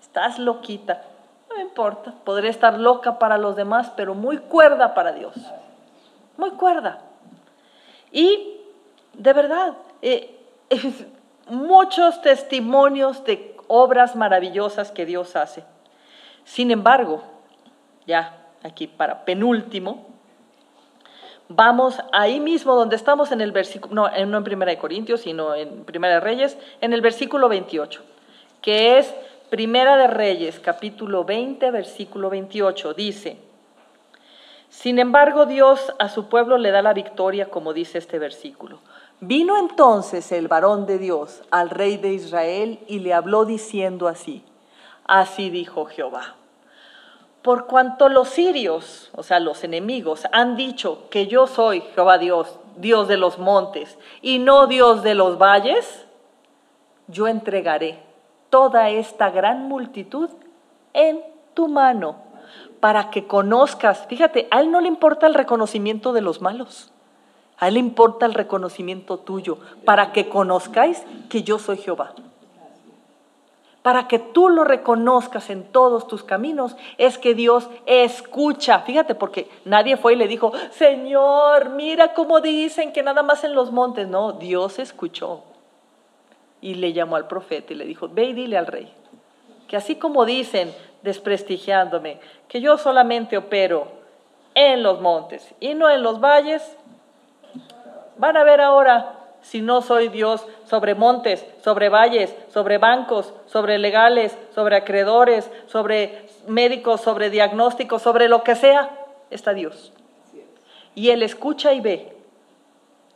estás loquita. No me importa, podré estar loca para los demás, pero muy cuerda para Dios. Muy cuerda. Y de verdad, eh, muchos testimonios de obras maravillosas que Dios hace. Sin embargo, ya aquí para penúltimo, vamos ahí mismo donde estamos en el versículo, no, en Primera de Corintios, sino en Primera de Reyes, en el versículo 28, que es Primera de Reyes, capítulo 20, versículo 28, dice, sin embargo Dios a su pueblo le da la victoria, como dice este versículo. Vino entonces el varón de Dios al rey de Israel y le habló diciendo así, así dijo Jehová. Por cuanto los sirios, o sea, los enemigos, han dicho que yo soy Jehová Dios, Dios de los montes, y no Dios de los valles, yo entregaré toda esta gran multitud en tu mano, para que conozcas, fíjate, a él no le importa el reconocimiento de los malos. A Él le importa el reconocimiento tuyo, para que conozcáis que yo soy Jehová. Para que tú lo reconozcas en todos tus caminos, es que Dios escucha. Fíjate, porque nadie fue y le dijo, Señor, mira cómo dicen que nada más en los montes. No, Dios escuchó. Y le llamó al profeta y le dijo, ve y dile al rey, que así como dicen, desprestigiándome, que yo solamente opero en los montes y no en los valles, Van a ver ahora si no soy Dios sobre montes, sobre valles, sobre bancos, sobre legales, sobre acreedores, sobre médicos, sobre diagnósticos, sobre lo que sea, está Dios. Y Él escucha y ve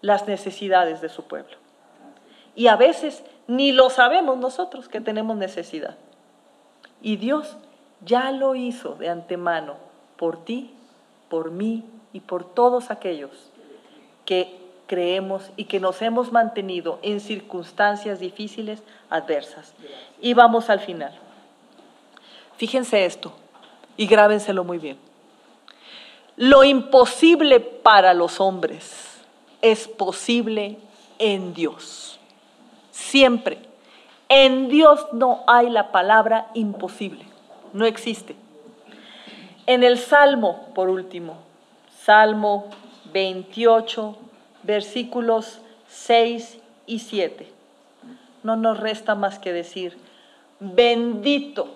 las necesidades de su pueblo. Y a veces ni lo sabemos nosotros que tenemos necesidad. Y Dios ya lo hizo de antemano por ti, por mí y por todos aquellos que creemos y que nos hemos mantenido en circunstancias difíciles, adversas. Y vamos al final. Fíjense esto y grábenselo muy bien. Lo imposible para los hombres es posible en Dios. Siempre. En Dios no hay la palabra imposible. No existe. En el Salmo, por último, Salmo 28, versículos 6 y 7. No nos resta más que decir, bendito,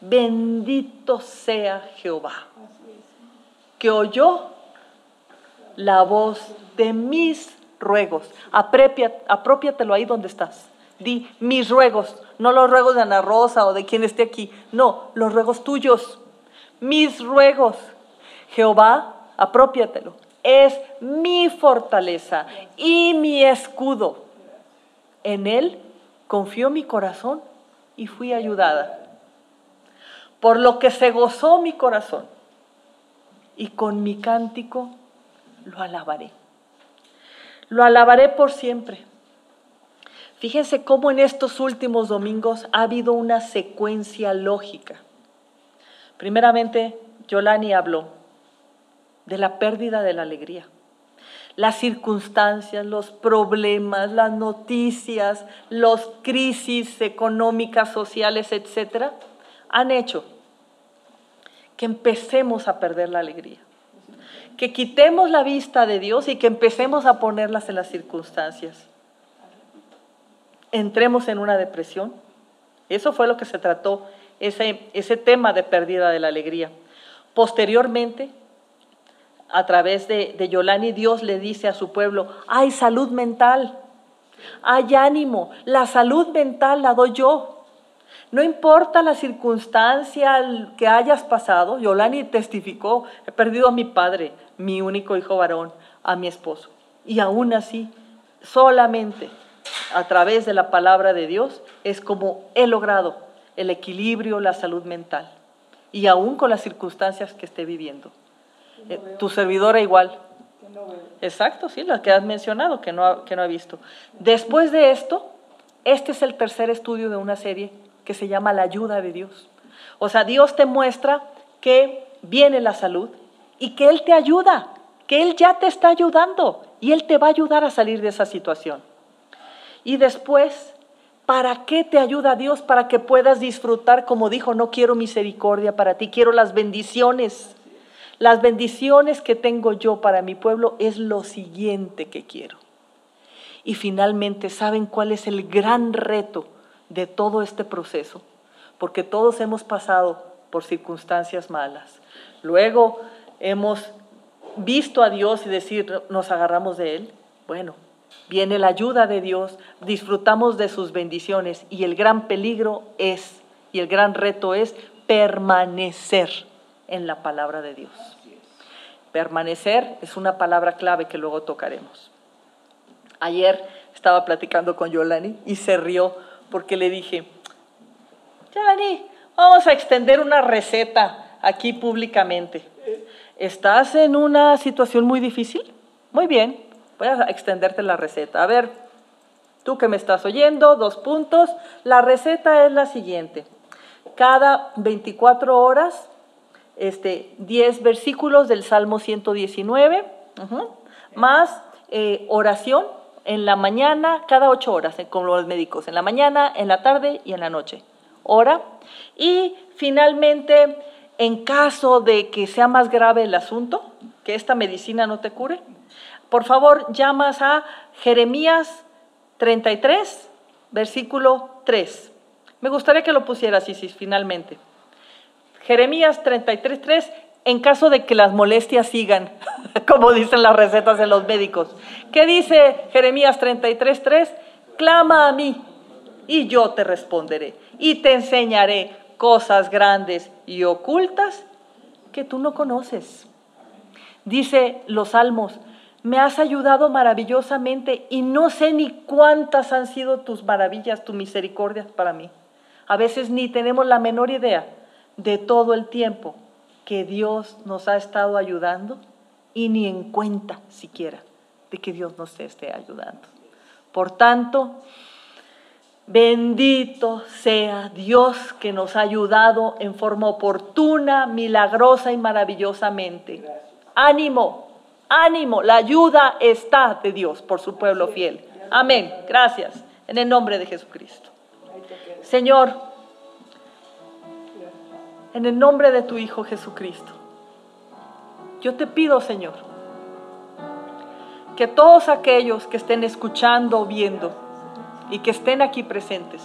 bendito sea Jehová, que oyó la voz de mis ruegos. apropiatelo ahí donde estás. Di mis ruegos, no los ruegos de Ana Rosa o de quien esté aquí. No, los ruegos tuyos. Mis ruegos. Jehová, apropiatelo es mi fortaleza y mi escudo. En Él confió mi corazón y fui ayudada. Por lo que se gozó mi corazón y con mi cántico lo alabaré. Lo alabaré por siempre. Fíjense cómo en estos últimos domingos ha habido una secuencia lógica. Primeramente, Yolani habló de la pérdida de la alegría. Las circunstancias, los problemas, las noticias, las crisis económicas, sociales, etcétera, han hecho que empecemos a perder la alegría. Que quitemos la vista de Dios y que empecemos a ponerlas en las circunstancias. Entremos en una depresión. Eso fue lo que se trató, ese, ese tema de pérdida de la alegría. Posteriormente, a través de, de Yolani, Dios le dice a su pueblo, hay salud mental, hay ánimo, la salud mental la doy yo. No importa la circunstancia que hayas pasado, Yolani testificó, he perdido a mi padre, mi único hijo varón, a mi esposo. Y aún así, solamente a través de la palabra de Dios es como he logrado el equilibrio, la salud mental. Y aún con las circunstancias que esté viviendo. Eh, tu servidora igual. Exacto, sí, la que has mencionado, que no, ha, que no ha visto. Después de esto, este es el tercer estudio de una serie que se llama la ayuda de Dios. O sea, Dios te muestra que viene la salud y que Él te ayuda, que Él ya te está ayudando y Él te va a ayudar a salir de esa situación. Y después, ¿para qué te ayuda Dios? Para que puedas disfrutar, como dijo, no quiero misericordia para ti, quiero las bendiciones. Las bendiciones que tengo yo para mi pueblo es lo siguiente que quiero. Y finalmente, ¿saben cuál es el gran reto de todo este proceso? Porque todos hemos pasado por circunstancias malas. Luego hemos visto a Dios y decir, nos agarramos de Él. Bueno, viene la ayuda de Dios, disfrutamos de sus bendiciones y el gran peligro es, y el gran reto es permanecer en la palabra de Dios. Permanecer es una palabra clave que luego tocaremos. Ayer estaba platicando con Yolani y se rió porque le dije, Yolani, vamos a extender una receta aquí públicamente. ¿Estás en una situación muy difícil? Muy bien, voy a extenderte la receta. A ver, tú que me estás oyendo, dos puntos. La receta es la siguiente. Cada 24 horas, este, 10 versículos del Salmo 119, más eh, oración en la mañana, cada 8 horas, eh, con los médicos, en la mañana, en la tarde y en la noche. Hora. Y finalmente en caso de que sea más grave el asunto, que esta medicina no te cure, por favor llamas a Jeremías 33, versículo 3. Me gustaría que lo pusieras, Isis, finalmente. Jeremías 33, 3, en caso de que las molestias sigan, [LAUGHS] como dicen las recetas de los médicos. ¿Qué dice Jeremías 33, 3? Clama a mí y yo te responderé y te enseñaré cosas grandes y ocultas que tú no conoces. Dice los salmos, me has ayudado maravillosamente y no sé ni cuántas han sido tus maravillas, tus misericordias para mí. A veces ni tenemos la menor idea de todo el tiempo que Dios nos ha estado ayudando y ni en cuenta siquiera de que Dios nos esté ayudando. Por tanto, Bendito sea Dios que nos ha ayudado en forma oportuna, milagrosa y maravillosamente. Ánimo, ánimo, la ayuda está de Dios por su pueblo fiel. Amén. Gracias. En el nombre de Jesucristo. Señor, en el nombre de tu Hijo Jesucristo, yo te pido, Señor, que todos aquellos que estén escuchando o viendo, y que estén aquí presentes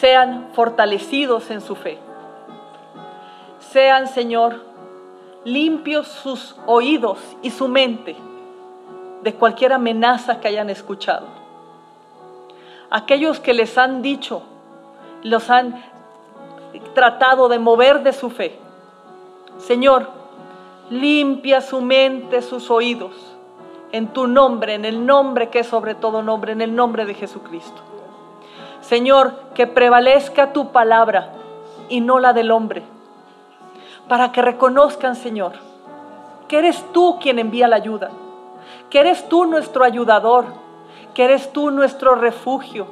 sean fortalecidos en su fe. Sean, Señor, limpios sus oídos y su mente de cualquier amenaza que hayan escuchado. Aquellos que les han dicho, los han tratado de mover de su fe. Señor, limpia su mente, sus oídos en tu nombre, en el nombre que es sobre todo nombre, en el nombre de Jesucristo. Señor, que prevalezca tu palabra y no la del hombre, para que reconozcan, Señor, que eres tú quien envía la ayuda, que eres tú nuestro ayudador, que eres tú nuestro refugio,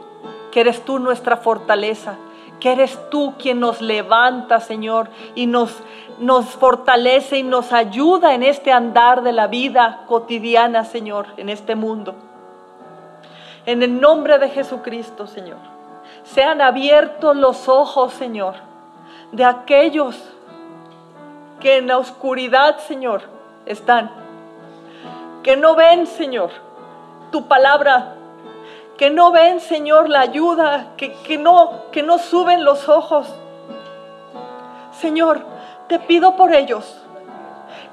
que eres tú nuestra fortaleza, que eres tú quien nos levanta, Señor, y nos, nos fortalece y nos ayuda en este andar de la vida cotidiana, Señor, en este mundo. En el nombre de Jesucristo, Señor, sean abiertos los ojos, Señor, de aquellos que en la oscuridad, Señor, están, que no ven, Señor, tu palabra que no ven, Señor, la ayuda, que, que, no, que no suben los ojos. Señor, te pido por ellos,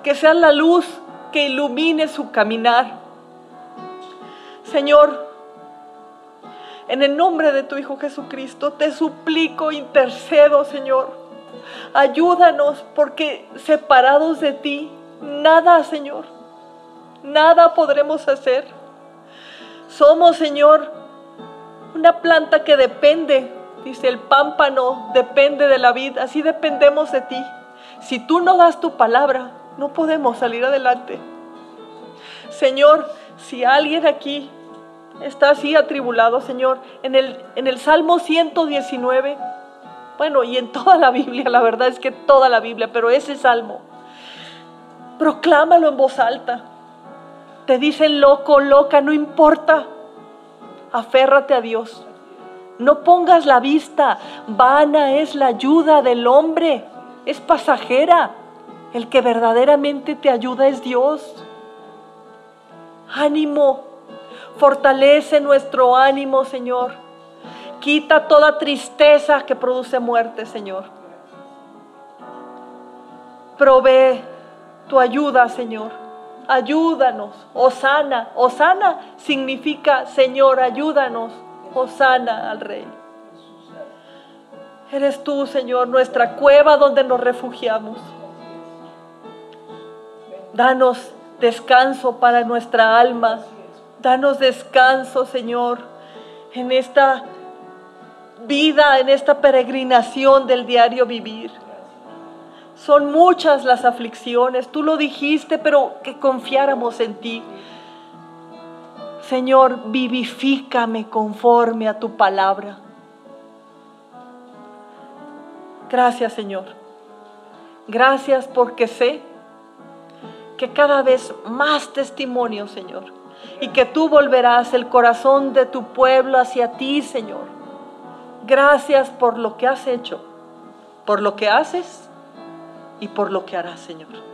que sean la luz que ilumine su caminar. Señor, en el nombre de tu Hijo Jesucristo, te suplico, intercedo, Señor. Ayúdanos porque separados de ti, nada, Señor, nada podremos hacer. Somos, Señor, planta que depende, dice el pámpano, depende de la vida, así dependemos de ti. Si tú no das tu palabra, no podemos salir adelante. Señor, si alguien aquí está así atribulado, Señor, en el, en el Salmo 119, bueno, y en toda la Biblia, la verdad es que toda la Biblia, pero ese Salmo, proclámalo en voz alta. Te dicen loco, loca, no importa. Aférrate a Dios. No pongas la vista. Vana es la ayuda del hombre. Es pasajera. El que verdaderamente te ayuda es Dios. Ánimo. Fortalece nuestro ánimo, Señor. Quita toda tristeza que produce muerte, Señor. Provee tu ayuda, Señor. Ayúdanos. Osana. Osana significa, Señor, ayúdanos. Osana al Rey. Eres tú, Señor, nuestra cueva donde nos refugiamos. Danos descanso para nuestra alma. Danos descanso, Señor, en esta vida, en esta peregrinación del diario vivir. Son muchas las aflicciones, tú lo dijiste, pero que confiáramos en ti. Señor, vivifícame conforme a tu palabra. Gracias, Señor. Gracias porque sé que cada vez más testimonio, Señor, y que tú volverás el corazón de tu pueblo hacia ti, Señor. Gracias por lo que has hecho, por lo que haces y por lo que harás, Señor.